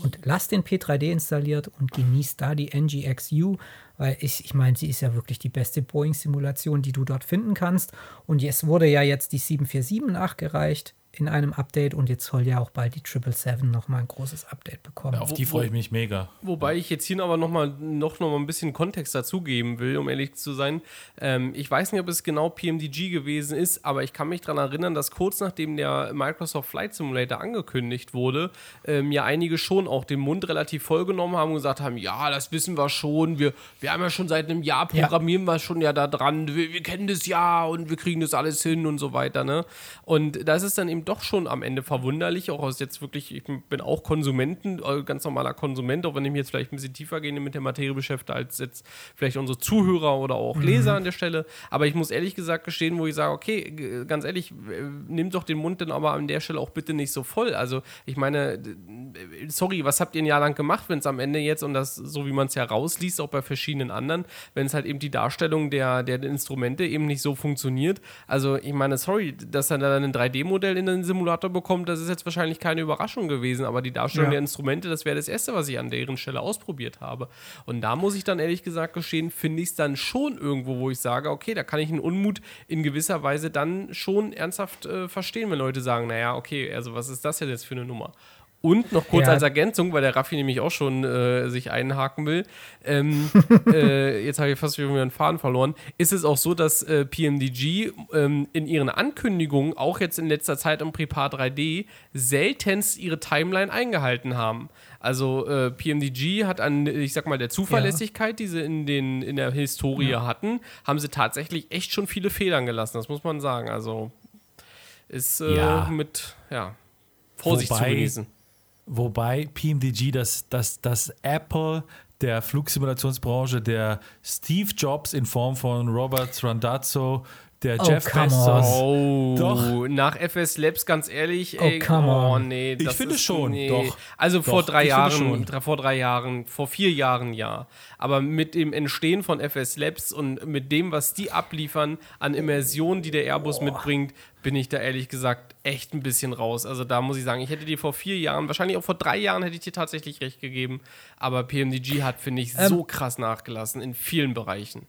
Und lasst den P3D installiert und genießt da die NGXU, weil ich, ich meine, sie ist ja wirklich die beste Boeing-Simulation, die du dort finden kannst. Und es wurde ja jetzt die 747 nachgereicht in einem Update und jetzt soll ja auch bald die 777 nochmal ein großes Update bekommen.
Auf die freue ich mich mega.
Wobei ich jetzt hier aber noch mal, noch, noch mal ein bisschen Kontext dazugeben will, um ehrlich zu sein. Ähm, ich weiß nicht, ob es genau PMDG gewesen ist, aber ich kann mich daran erinnern, dass kurz nachdem der Microsoft Flight Simulator angekündigt wurde, ähm, ja einige schon auch den Mund relativ voll genommen haben und gesagt haben, ja, das wissen wir schon, wir, wir haben ja schon seit einem Jahr
Ja.
programmieren wir schon ja da dran, wir, wir kennen das ja und wir kriegen das alles hin und so weiter. Ne? Und das ist dann eben doch schon am Ende verwunderlich, auch aus jetzt wirklich, ich bin auch Konsumenten, äh, ganz normaler Konsument, auch wenn ich mich jetzt vielleicht ein bisschen tiefer gehende mit der Materie beschäftige, als jetzt vielleicht unsere Zuhörer oder auch Leser an der Stelle. Aber ich muss ehrlich gesagt gestehen, wo ich sage, okay, ganz ehrlich, nimm doch den Mund dann aber an der Stelle auch bitte nicht so voll. Also ich meine, sorry, was habt ihr ein Jahr lang gemacht, wenn es am Ende jetzt, und das, so wie man es ja rausliest, auch bei verschiedenen anderen, wenn es halt eben die Darstellung der, der Instrumente eben nicht so funktioniert. Also ich meine, sorry, dass dann ein 3D-Modell in den Simulator bekommt, das ist jetzt wahrscheinlich keine Überraschung gewesen, aber die Darstellung
Ja.
der Instrumente, das wäre das Erste, was ich an deren Stelle ausprobiert habe. Und da muss ich dann ehrlich gesagt gestehen, finde ich es dann schon irgendwo, wo ich sage, okay, da kann ich einen Unmut in gewisser Weise dann schon ernsthaft äh, verstehen, wenn Leute sagen, naja, okay, also was ist das denn jetzt für eine Nummer? Und noch kurz
Ja.
als Ergänzung, weil der Raffi nämlich auch schon äh, sich einhaken will. Ähm, [LAUGHS] äh, jetzt habe ich fast wieder einen Faden verloren. Ist es auch so, dass äh, PMDG ähm, in ihren Ankündigungen, auch jetzt in letzter Zeit im Prepar 3D, seltenst ihre Timeline eingehalten haben. Also äh, PMDG hat an, ich sag mal, der Zuverlässigkeit, die sie in, den, in der Historie hatten, haben sie tatsächlich echt schon viele Federn gelassen, das muss man sagen. Also ist äh,
Ja.
mit ja, Vorsicht
Wobei-
zu genießen.
Wobei PMDG das, das, das Apple der Flugsimulationsbranche, der Steve Jobs in Form von Robert Randazzo, der
Oh,
Jeff Bezos.
Oh,
Doch.
nach FS Labs, ganz ehrlich,
Oh,
ey,
come
oh
on.
nee.
Ich finde
ist-
schon,
nee.
doch.
Also vor
Doch,
drei
ich finde
Jahren,
schon.
drei- vor drei Jahren, vor vier Jahren ja. Aber mit dem Entstehen von FS Labs und mit dem, was die abliefern an Immersion, die der Airbus mitbringt, bin ich da ehrlich gesagt echt ein bisschen raus. Also da muss ich sagen, ich hätte dir vor vier Jahren, wahrscheinlich auch vor drei Jahren hätte ich dir tatsächlich recht gegeben. Aber PMDG hat, finde ich,
Ähm.
so krass nachgelassen in vielen Bereichen.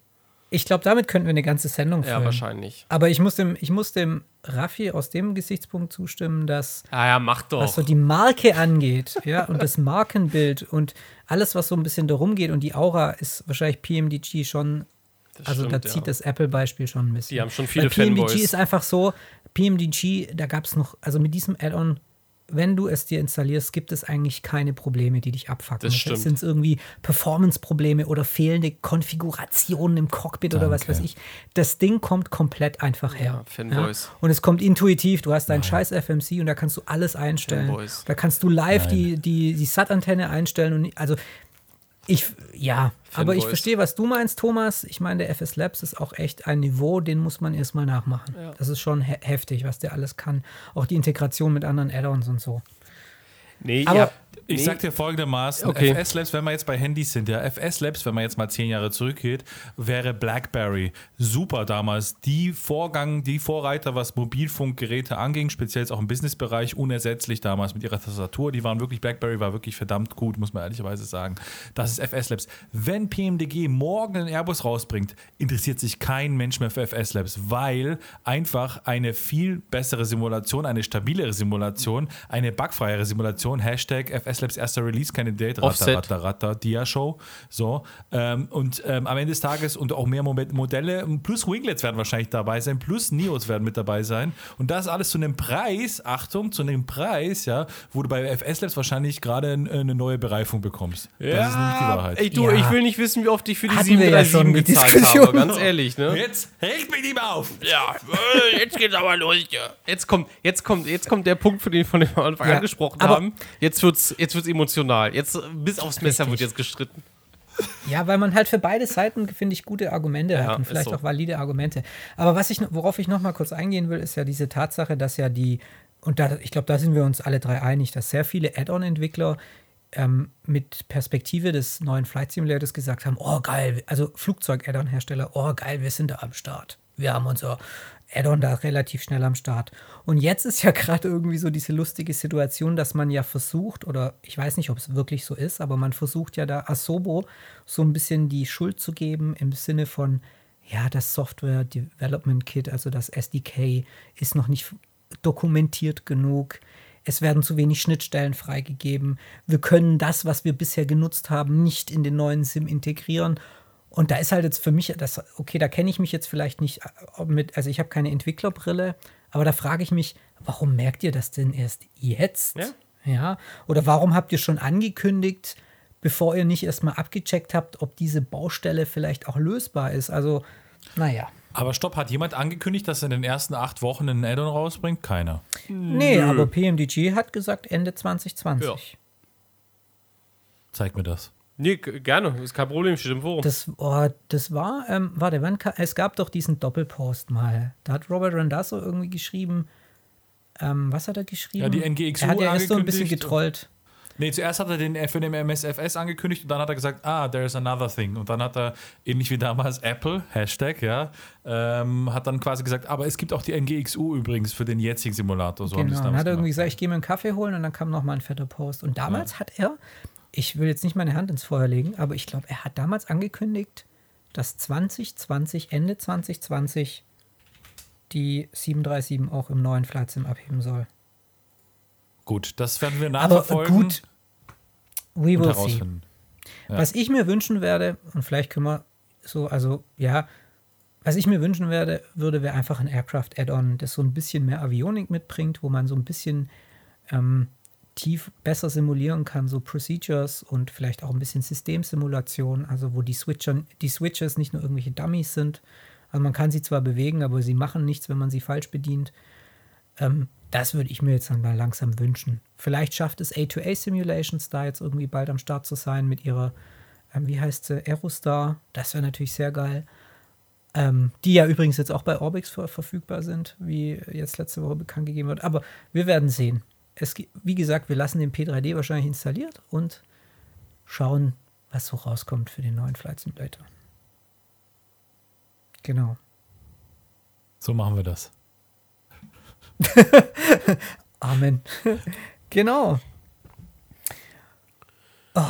Ich glaube, damit könnten wir eine ganze Sendung
Ja,
füllen.
wahrscheinlich.
Aber ich muss, dem, ich muss dem Raffi aus dem Gesichtspunkt zustimmen, dass
Ah ja, mach doch.
was so die Marke angeht, ja, und das Markenbild und alles, was so ein bisschen darum geht und die Aura ist wahrscheinlich PMDG schon,
Das
also da
stimmt,
zieht
ja.
das Apple-Beispiel schon ein bisschen.
Die haben schon viele
Weil PMDG
Fanboys.
ist einfach so, PMDG, da gab es noch, also mit diesem Add-on, wenn du es dir installierst, gibt es eigentlich keine Probleme, die dich abfacken.
Das stimmt.
Sind es irgendwie Performance-Probleme oder fehlende Konfigurationen im Cockpit oder was
Danke.
weiß ich. Das Ding kommt komplett einfach her.
Ja, Fanboys.
Und es kommt intuitiv. Du hast deinen scheiß FMC und da kannst du alles einstellen.
Fanboys.
Da kannst du live
Nein.
die, die, die SAT-Antenne einstellen. Und also ich, ja, aber ich
Fanboys.
verstehe, was du meinst, Thomas. Ich meine, der FS Labs ist auch echt ein Niveau, den muss man erstmal nachmachen. Das ist schon he heftig, was der alles kann. Auch die Integration mit anderen Add-ons und so.
Nee,
Aber
ihr habt-
Ich
nee.
sag dir folgendermaßen:
Okay.
FS Labs, wenn wir jetzt bei Handys sind, ja, FS Labs, wenn man jetzt mal zehn Jahre zurückgeht, wäre Blackberry super damals. Die Vorgang, die Vorreiter, was Mobilfunkgeräte anging, speziell jetzt auch im Businessbereich, unersetzlich damals mit ihrer Tastatur. Die waren wirklich, Blackberry war wirklich verdammt gut, muss man ehrlicherweise sagen. Das ist FS Labs. Wenn PMDG morgen einen Airbus rausbringt, interessiert sich kein Mensch mehr für FS Labs, weil einfach eine viel bessere Simulation, eine stabilere Simulation, eine bugfreiere Simulation, Hashtag FS Labs erster Release-Candidate, Ratter,
Offset.
Ratter, Ratter, Dia-Show, so. Ähm, und ähm, am Ende des Tages und auch mehr Mo- Modelle, plus Winglets werden wahrscheinlich dabei sein, plus Neos werden mit dabei sein. Und das alles zu einem Preis, Achtung, zu einem Preis, ja, wo du bei FS Labs wahrscheinlich gerade ein- eine neue Bereifung bekommst. das ist nämlich die Wahrheit.
Ey, du,
Ja.
ich will nicht wissen, wie oft ich für die
Hatten wir ja
737
schon die
gezahlt
Diskussion.
habe, ganz ehrlich, ne?
Jetzt regt mich nicht mehr auf.
Ja, [LAUGHS] jetzt geht's aber los, ja. Jetzt kommt, jetzt kommt, jetzt kommt der Punkt, von dem, von dem wir am Anfang
Ja,
angesprochen haben. Jetzt wird's, jetzt wird's emotional. Jetzt äh, bis aufs Messer wird jetzt gestritten.
Ja, weil man halt für beide Seiten, finde ich, gute Argumente
Ja,
hat und vielleicht
so.
auch valide Argumente. Aber was ich, worauf ich noch mal kurz eingehen will, ist ja diese Tatsache, dass ja die, und da, ich glaube, da sind wir uns alle drei einig, dass sehr viele Add-on-Entwickler ähm, mit Perspektive des neuen Flight Simulators gesagt haben, oh geil, also Flugzeug-Add-on-Hersteller, oh geil, wir sind da am Start. Wir haben unser Add-on da relativ schnell am Start. Und jetzt ist ja [LAUGHS] gerade irgendwie so diese lustige Situation, dass man ja versucht, oder ich weiß nicht, ob es wirklich so ist, aber man versucht ja da Asobo so ein bisschen die Schuld zu geben im Sinne von, ja, das Software Development Kit, also das SDK, ist noch nicht dokumentiert genug. Es werden zu wenig Schnittstellen freigegeben. Wir können das, was wir bisher genutzt haben, nicht in den neuen SIM integrieren. Und da ist halt jetzt für mich, das, okay, da kenne ich mich jetzt vielleicht nicht äh, mit, also ich habe keine Entwicklerbrille, aber da frage ich mich, warum merkt ihr das denn erst jetzt?
Ja.
ja? Oder warum habt ihr schon angekündigt, bevor ihr nicht erstmal abgecheckt habt, ob diese Baustelle vielleicht auch lösbar ist? Also, naja.
Aber stopp, hat jemand angekündigt, dass er in den ersten acht Wochen einen Add-on rausbringt? Keiner.
Nee, aber PMDG hat gesagt Ende 2020.
Ja.
Zeig mir das.
Nee, gerne, ist kein Problem, steht im Forum.
Das, oh, das war, ähm, warte, wann ka- es gab doch diesen Doppelpost mal. Da hat Robert Randazzo irgendwie geschrieben, ähm, was hat er geschrieben?
Ja, die NGXU
Er hat ja erst so ein bisschen getrollt.
Nee, zuerst hat er den für den MSFS angekündigt und dann hat er gesagt, ah, there's another thing. Und dann hat er, ähnlich wie damals Apple, Hashtag, ja, ähm, hat dann quasi gesagt, aber es gibt auch die NGXU übrigens für den jetzigen Simulator. So haben
Genau, dann
damals
hat er irgendwie gesagt, ich gehe mir einen Kaffee holen und dann kam noch mal ein fetter Post. Und damals hat er, ich will jetzt nicht meine Hand ins Feuer legen, aber ich glaube, er hat damals angekündigt, dass 2020, Ende 2020 die 737 auch im neuen Flight Sim abheben soll.
Gut, das werden wir
Aber
nachverfolgen
gut, we will see.
Ja.
Was ich mir wünschen werde, und vielleicht können wir so, also ja, was ich mir wünschen werde, würde, wäre einfach ein Aircraft-Add-on, das so ein bisschen mehr Avionik mitbringt, wo man so ein bisschen ähm, tief besser simulieren kann, so Procedures und vielleicht auch ein bisschen Systemsimulation, also wo die, Switcher, die Switches nicht nur irgendwelche Dummies sind. Also man kann sie zwar bewegen, aber sie machen nichts, wenn man sie falsch bedient. Ähm, das würde ich mir jetzt dann mal langsam wünschen. Vielleicht schafft es A2A Simulations da jetzt irgendwie bald am Start zu sein mit ihrer, ähm, wie heißt sie, Aerostar. Das wäre natürlich sehr geil. ähm, die ja übrigens jetzt auch bei Orbix ver verfügbar sind, wie jetzt letzte Woche bekannt gegeben wird. Aber wir werden sehen. Es, wie gesagt, wir lassen den P3D wahrscheinlich installiert und schauen, was so rauskommt für den neuen Flight Simulator. Genau.
So machen wir das. [LAUGHS]
Amen. [LAUGHS] genau. Oh,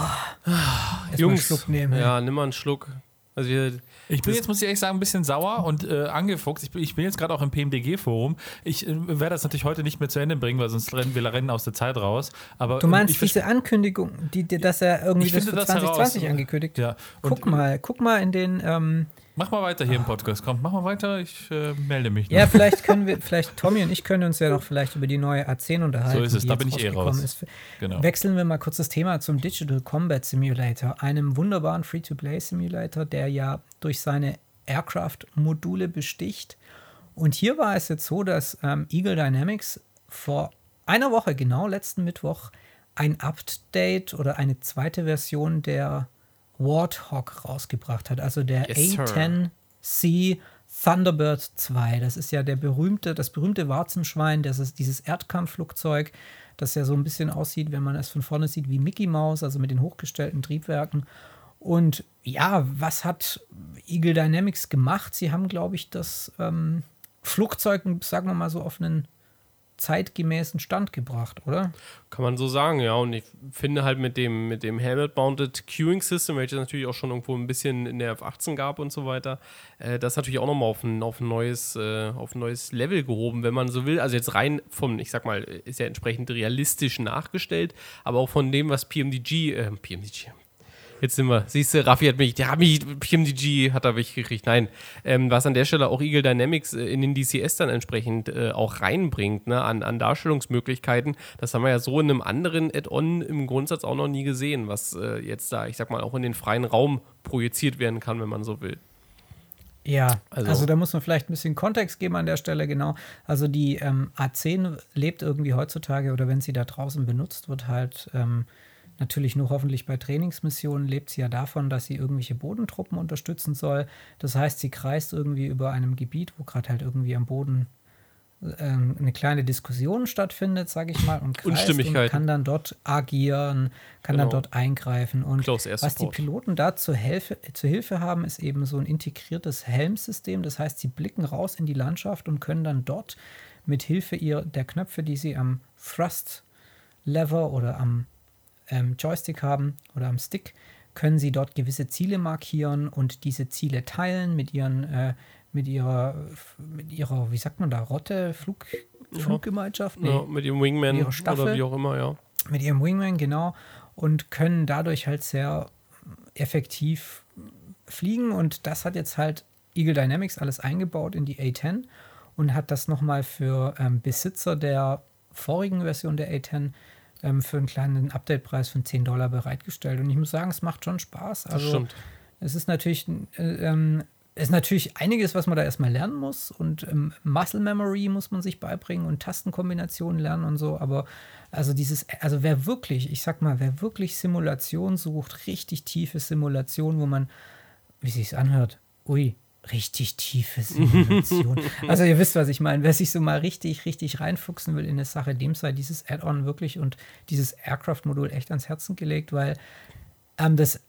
Jungs, Schluck nehmen, ja, nimm mal einen Schluck.
Also wir, ich bin jetzt, muss ich ehrlich sagen, ein bisschen sauer und äh, angefuchst. Ich bin, ich bin jetzt gerade auch im PMDG-Forum. Ich äh, werde das natürlich heute nicht mehr zu Ende bringen, weil sonst rennen wir rennen aus der Zeit raus. Aber,
du meinst diese Ankündigung, die, die, dass er irgendwie das für 2020 angekündigt hat? Ja. Guck mal, guck mal in den ähm,
Mach mal weiter hier im Podcast. Komm, mach mal weiter. Ich äh, melde mich.
Noch. Ja, vielleicht können wir, vielleicht Tommy und ich können uns ja noch vielleicht über die neue A10 unterhalten.
So ist es, da bin ich eh raus. Ist.
Genau. Wechseln wir mal kurz das Thema zum Digital Combat Simulator, einem wunderbaren Free-to-Play-Simulator, der ja durch seine Aircraft-Module besticht. Und hier war es jetzt so, dass ähm, Eagle Dynamics vor einer Woche, genau letzten Mittwoch, ein Update oder eine zweite Version der Warthog rausgebracht hat, also der yes, A10C Thunderbird 2. Das ist ja der berühmte, das berühmte Warzenschwein, das ist dieses Erdkampfflugzeug, das ja so ein bisschen aussieht, wenn man es von vorne sieht, wie Mickey Mouse, also mit den hochgestellten Triebwerken. Und ja, was hat Eagle Dynamics gemacht? Sie haben, glaube ich, das ähm, Flugzeug, sagen wir mal so, auf einen zeitgemäßen Stand gebracht, oder?
Kann man so sagen, ja. Und ich finde halt mit dem, mit dem Helmet-Mounted Queuing System, welches natürlich auch schon irgendwo ein bisschen in der F18 gab und so weiter, äh, das natürlich auch nochmal auf ein, auf, ein neues, äh, auf ein neues Level gehoben, wenn man so will. Also jetzt rein vom, ich sag mal, ist ja entsprechend realistisch nachgestellt, aber auch von dem, was PMDG, äh, PMDG, Jetzt sind wir. Siehst du, Raffi hat mich, der hat mich, PMDG hat er gekriegt. Nein, ähm, was an der Stelle auch Eagle Dynamics äh, in den DCS dann entsprechend äh, auch reinbringt, ne, an, an Darstellungsmöglichkeiten, das haben wir ja so in einem anderen Add-on im Grundsatz auch noch nie gesehen, was äh, jetzt da, ich sag mal, auch in den freien Raum projiziert werden kann, wenn man so will.
Ja, also, also, da muss man vielleicht ein bisschen Kontext geben an der Stelle, genau. Also die ähm, A10 lebt irgendwie heutzutage oder wenn sie da draußen benutzt wird, halt ähm, Natürlich nur hoffentlich bei Trainingsmissionen lebt sie ja davon, dass sie irgendwelche Bodentruppen unterstützen soll. Das heißt, sie kreist irgendwie über einem Gebiet, wo gerade halt irgendwie am Boden äh, eine kleine Diskussion stattfindet, sage ich mal, und und kann dann dort agieren, kann genau. dann dort eingreifen. Und was die Piloten da zur, Hilfe, zur Hilfe haben, ist eben so ein integriertes Helmsystem. Das heißt, sie blicken raus in die Landschaft und können dann dort mit Hilfe ihrer, der Knöpfe, die sie am Thrust Lever oder am ähm, Joystick haben oder am Stick, können Sie dort gewisse Ziele markieren und diese Ziele teilen mit Ihren, äh, mit Ihrer, mit Ihrer, wie sagt man da, Rotte, Flug, Fluggemeinschaft?
Nee, ja, mit Ihrem Wingman oder wie auch immer, ja.
Mit Ihrem Wingman, genau. Und können dadurch halt sehr effektiv fliegen und das hat jetzt halt Eagle Dynamics alles eingebaut in die A10 und hat das nochmal für ähm, Besitzer der vorigen Version der A10 ähm, für einen kleinen Update-Preis von 10 Dollar bereitgestellt. Und ich muss sagen, es macht schon Spaß. Also, das stimmt. Es ist natürlich, äh, ähm, ist natürlich einiges, was man da erstmal lernen muss. Und ähm, Muscle Memory muss man sich beibringen und Tastenkombinationen lernen und so. Aber also dieses, also wer wirklich, ich sag mal, wer wirklich Simulation sucht, richtig tiefe Simulation, wo man, wie sich anhört, ui, richtig tiefe [LAUGHS] Simulation. also ihr wisst, was ich meine. Wer sich so mal richtig, richtig reinfuchsen will in eine Sache, dem sei dieses Add-on wirklich und dieses Aircraft-Modul echt ans Herzen gelegt, weil ähm, das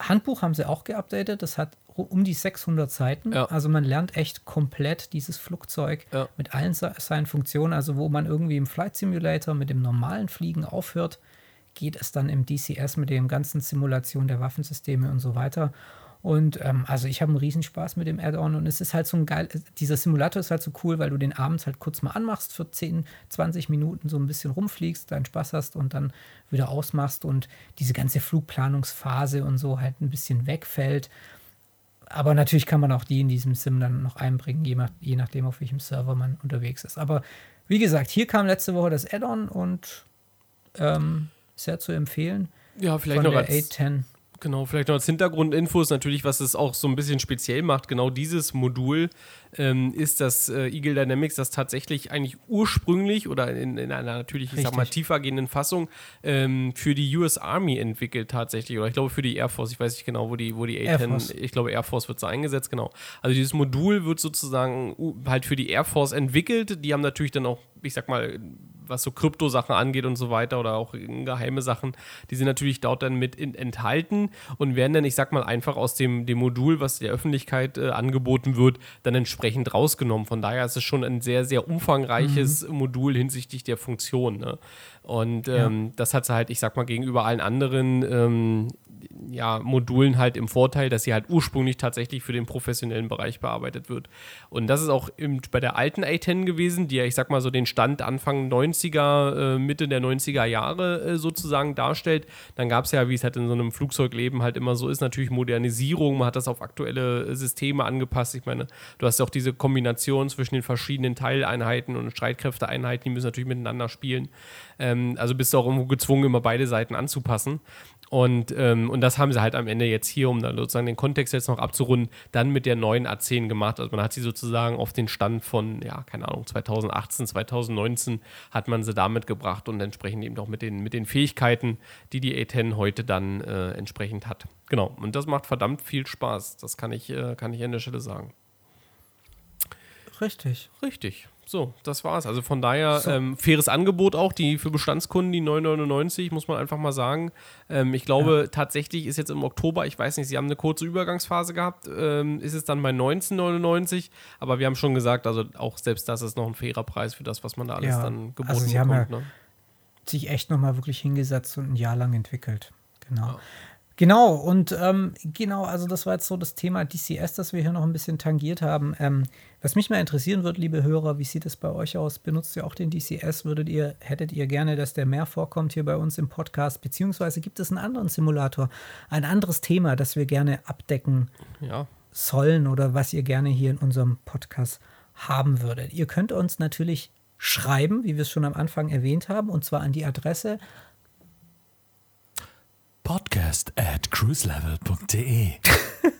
Handbuch haben sie auch geupdatet. Das hat um die 600 Seiten. Ja. Also man lernt echt komplett dieses Flugzeug ja. mit allen seinen Funktionen. Also wo man irgendwie im Flight Simulator mit dem normalen Fliegen aufhört, geht es dann im DCS mit dem ganzen Simulation der Waffensysteme und so weiter. Und ähm, also ich habe einen Riesenspaß mit dem Add-on und es ist halt so ein geil, dieser Simulator ist halt so cool, weil du den abends halt kurz mal anmachst für 10, 20 Minuten, so ein bisschen rumfliegst, deinen Spaß hast und dann wieder ausmachst und diese ganze Flugplanungsphase und so halt ein bisschen wegfällt. Aber natürlich kann man auch die in diesem Sim dann noch einbringen, je, nach, je nachdem, auf welchem Server man unterwegs ist. Aber wie gesagt, hier kam letzte Woche das Add-on und ähm, sehr zu empfehlen.
Ja, vielleicht noch als, A10 Genau, vielleicht noch als Hintergrundinfos natürlich, was es auch so ein bisschen speziell macht. Genau dieses Modul ähm, ist das äh, Eagle Dynamics, das tatsächlich eigentlich ursprünglich oder in, in einer natürlich, ich sag mal,
Richtig.
tiefer gehenden Fassung ähm, für die US Army entwickelt tatsächlich. Oder ich glaube für die Air Force. Ich weiß nicht genau, wo die, wo die
Air
A-10,
Force.
ich glaube Air Force wird so eingesetzt, genau. Also dieses Modul wird sozusagen halt für die Air Force entwickelt. Die haben natürlich dann auch, ich sag mal, was so Kryptosachen angeht und so weiter oder auch geheime Sachen, die sind natürlich dort dann mit in, enthalten und werden dann, ich sag mal, einfach aus dem, dem Modul, was der Öffentlichkeit äh, angeboten wird, dann entsprechend rausgenommen. Von daher ist es schon ein sehr, sehr umfangreiches Modul hinsichtlich der Funktion. Ne? Und ähm, das hat sie halt, ich sag mal, gegenüber allen anderen ähm, ja, Modulen halt im Vorteil, dass sie halt ursprünglich tatsächlich für den professionellen Bereich bearbeitet wird. Und das ist auch im, bei der alten A10 gewesen, die ja, ich sag mal, so den Stand Anfang 90er, äh, Mitte der 90er Jahre äh, sozusagen darstellt. Dann gab es ja, wie es halt in so einem Flugzeugleben halt immer so ist, natürlich Modernisierung. Man hat das auf aktuelle äh, Systeme angepasst. Ich meine, du hast ja auch diese Kombination zwischen den verschiedenen Teileinheiten und Streitkräfteeinheiten, die müssen natürlich miteinander spielen. Ähm, also bist du auch irgendwo gezwungen, immer beide Seiten anzupassen. Und, ähm, und das haben sie halt am Ende jetzt hier, um dann sozusagen den Kontext jetzt noch abzurunden, dann mit der neuen A10 gemacht. Also man hat sie sozusagen auf den Stand von, ja, keine Ahnung, 2018, 2019 hat man sie damit gebracht und entsprechend eben auch mit den, mit den Fähigkeiten, die die A10 heute dann äh, entsprechend hat. Genau. Und das macht verdammt viel Spaß. Das kann ich, äh, kann ich an der Stelle sagen.
Richtig.
Richtig. So, das war's. Also von daher,
So.
ähm, faires Angebot auch, die für Bestandskunden, die 9,99, muss man einfach mal sagen. Ähm, ich glaube, tatsächlich ist jetzt im Oktober, ich weiß nicht, sie haben eine kurze Übergangsphase gehabt, ähm, ist es dann bei 19,99, aber wir haben schon gesagt, also auch selbst das ist noch ein fairer Preis für das, was man da alles
Ja,
dann geboten
also sie haben
bekommt.
ja-
ne?
Sich echt nochmal wirklich hingesetzt und ein Jahr lang entwickelt. Genau. Genau, und ähm, genau, also das war jetzt so das Thema DCS, das wir hier noch ein bisschen tangiert haben. Ähm, was mich mal interessieren wird, liebe Hörer, wie sieht es bei euch aus? Benutzt ihr auch den DCS? Würdet ihr, hättet ihr gerne, dass der mehr vorkommt hier bei uns im Podcast? Beziehungsweise gibt es einen anderen Simulator, ein anderes Thema, das wir gerne abdecken
Ja.
sollen oder was ihr gerne hier in unserem Podcast haben würdet. Ihr könnt uns natürlich schreiben, wie wir es schon am Anfang erwähnt haben, und zwar an die Adresse
Podcast at cruiselevel.de.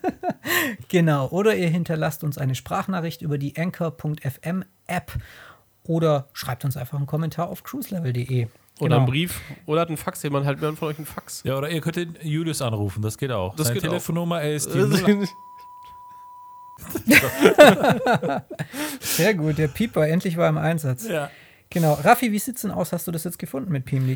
[LAUGHS]
Genau, oder ihr hinterlasst uns eine Sprachnachricht über die Anchor.fm App oder schreibt uns einfach einen Kommentar auf cruiselevel.de.
Oder
Genau.
einen Brief oder hat einen Fax, jemand halt mir von euch einen Fax.
Ja, oder ihr könnt den Julius anrufen, das geht auch.
Das
Seine
geht auch.
Telefonnummer ist die 0 [LAUGHS]
Sehr gut, der Pieper, endlich war im Einsatz.
ja.
Genau. Raffi, wie sieht's denn aus? Hast du das jetzt gefunden mit PM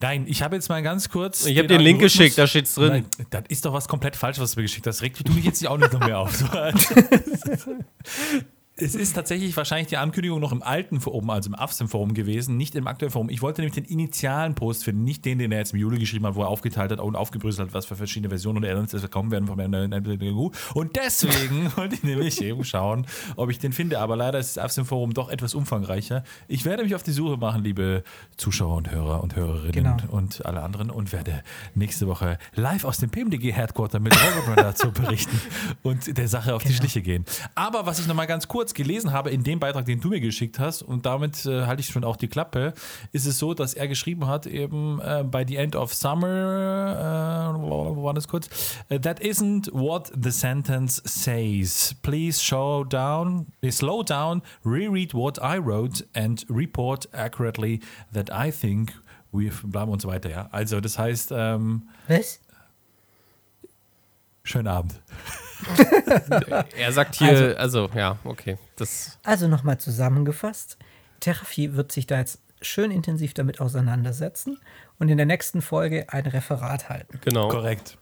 Nein, ich habe jetzt mal ganz kurz.
Ich habe dir einen Link geschickt, da steht's drin.
Nein, das ist doch was komplett falsch, was du mir geschickt hast. Regt du mich jetzt auch nicht noch mehr auf. [LAUGHS] Es ist tatsächlich wahrscheinlich die Ankündigung noch im alten Forum, also im AFSIM-Forum gewesen, nicht im aktuellen Forum. Ich wollte nämlich den initialen Post finden, nicht den, den er jetzt im Juli geschrieben hat, wo er aufgeteilt hat und aufgebrüsselt hat, was für verschiedene Versionen und Add-ons kommen werden von der. Und deswegen wollte ich nämlich eben schauen, ob ich den finde. Aber leider ist das AFSIM-Forum doch etwas umfangreicher. Ich werde mich auf die Suche machen, liebe Zuschauer und Hörer und Hörerinnen
Genau.
und alle anderen und werde nächste Woche live aus dem PMDG Headquarter mit Robert dazu berichten und der Sache auf die Schliche gehen. Aber was ich noch mal ganz kurz gelesen habe in dem Beitrag, den du mir geschickt hast und damit äh, halte ich schon auch die Klappe, ist es so, dass er geschrieben hat eben äh, by the end of summer, äh, wo war das kurz? Äh, that isn't what the sentence says. Please show down, slow down, reread what I wrote and report accurately that I think we've bla und so weiter. Ja, also das heißt ähm,
Was?
schönen Abend. [LAUGHS]
Er sagt hier, also, ja, okay. Das,
Also nochmal zusammengefasst, Therapie wird sich da jetzt schön intensiv damit auseinandersetzen und in der nächsten Folge ein Referat halten.
genau.
Korrekt.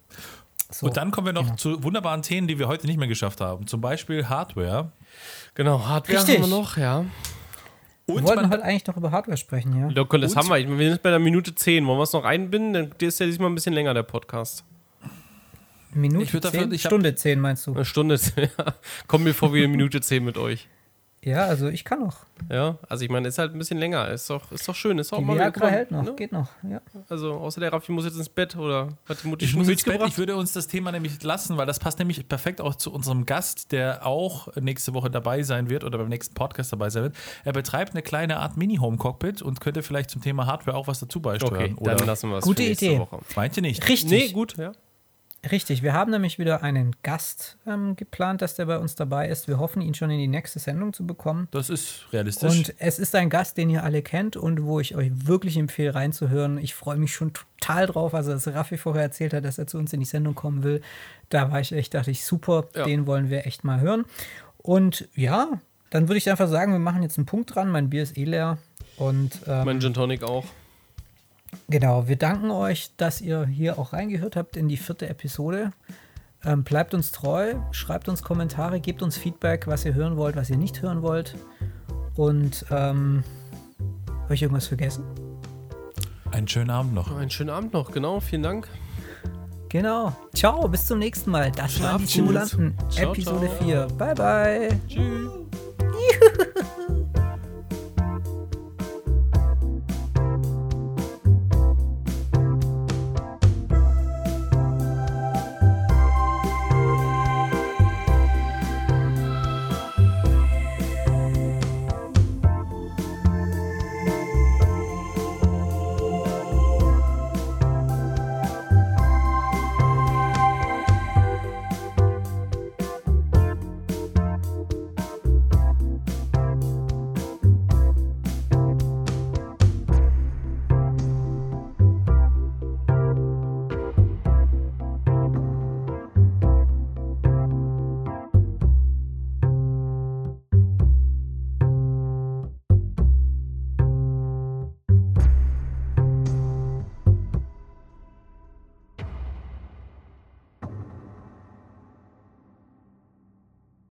So,
Und dann kommen wir noch
genau.
zu wunderbaren Themen, die wir heute nicht mehr geschafft haben. Zum Beispiel Hardware.
Genau, Hardware
Richtig.
haben wir noch, ja.
Wir
Und
wollten
man,
heute eigentlich noch über Hardware sprechen, ja.
Look, das
Und-
haben wir. Wir sind bei der Minute 10. Wollen wir es noch einbinden? Dann der ist ja diesmal ein bisschen länger, der Podcast.
Minute
Ich würd dafür-
10,
ich hab-
Stunde 10 meinst du?
Eine Stunde. [LAUGHS] Ja. Kommt mir vor wie eine Minute 10 mit euch.
Ja, also ich kann noch.
Ja, also ich meine, ist halt ein bisschen länger. Ist doch, ist doch schön. Ist auch
Die
mal
Viagra hält noch,
ne?
geht noch. Ja.
Also außer der Raffi muss jetzt ins Bett oder hat die Mutti
ich
schon
muss
Milch
ins Bett.
gebracht?
Ich würde uns das Thema nämlich lassen, weil das passt nämlich perfekt auch zu unserem Gast, der auch nächste Woche dabei sein wird oder beim nächsten Podcast dabei sein wird. Er betreibt eine kleine Art Mini-Home-Cockpit und könnte vielleicht zum Thema Hardware auch was dazu beisteuern.
okay,
oder
dann lassen wir es
Gute
für nächste
Idee.
Woche.
meint ihr nicht?
Richtig.
Nee, gut, ja.
Richtig, wir haben nämlich wieder einen Gast ähm, geplant, dass der bei uns dabei ist. Wir hoffen, ihn schon in die nächste Sendung zu bekommen.
Das ist realistisch.
Und es ist ein Gast, den ihr alle kennt und wo ich euch wirklich empfehle, reinzuhören. Ich freue mich schon total drauf. Also, als Raffi vorher erzählt hat, dass er zu uns in die Sendung kommen will, da war ich echt, dachte ich, super,
Ja.
den wollen wir echt mal hören. Und ja, dann würde ich einfach sagen, wir machen jetzt einen Punkt dran. Mein Bier ist eh leer. Und ähm,
Mein Gin Tonic auch.
Genau, wir danken euch, dass ihr hier auch reingehört habt in die vierte Episode. Ähm, bleibt uns treu, schreibt uns Kommentare, gebt uns Feedback, was ihr hören wollt, was ihr nicht hören wollt. Und ähm, habe ich irgendwas vergessen?
Einen schönen Abend noch.
Einen schönen Abend noch, genau. Vielen Dank.
Genau. Ciao, bis zum nächsten Mal. Das waren die. Simulanten,
Ciao,
Episode
ciao.
4. Bye, bye.
Tschüss. [LAUGHS]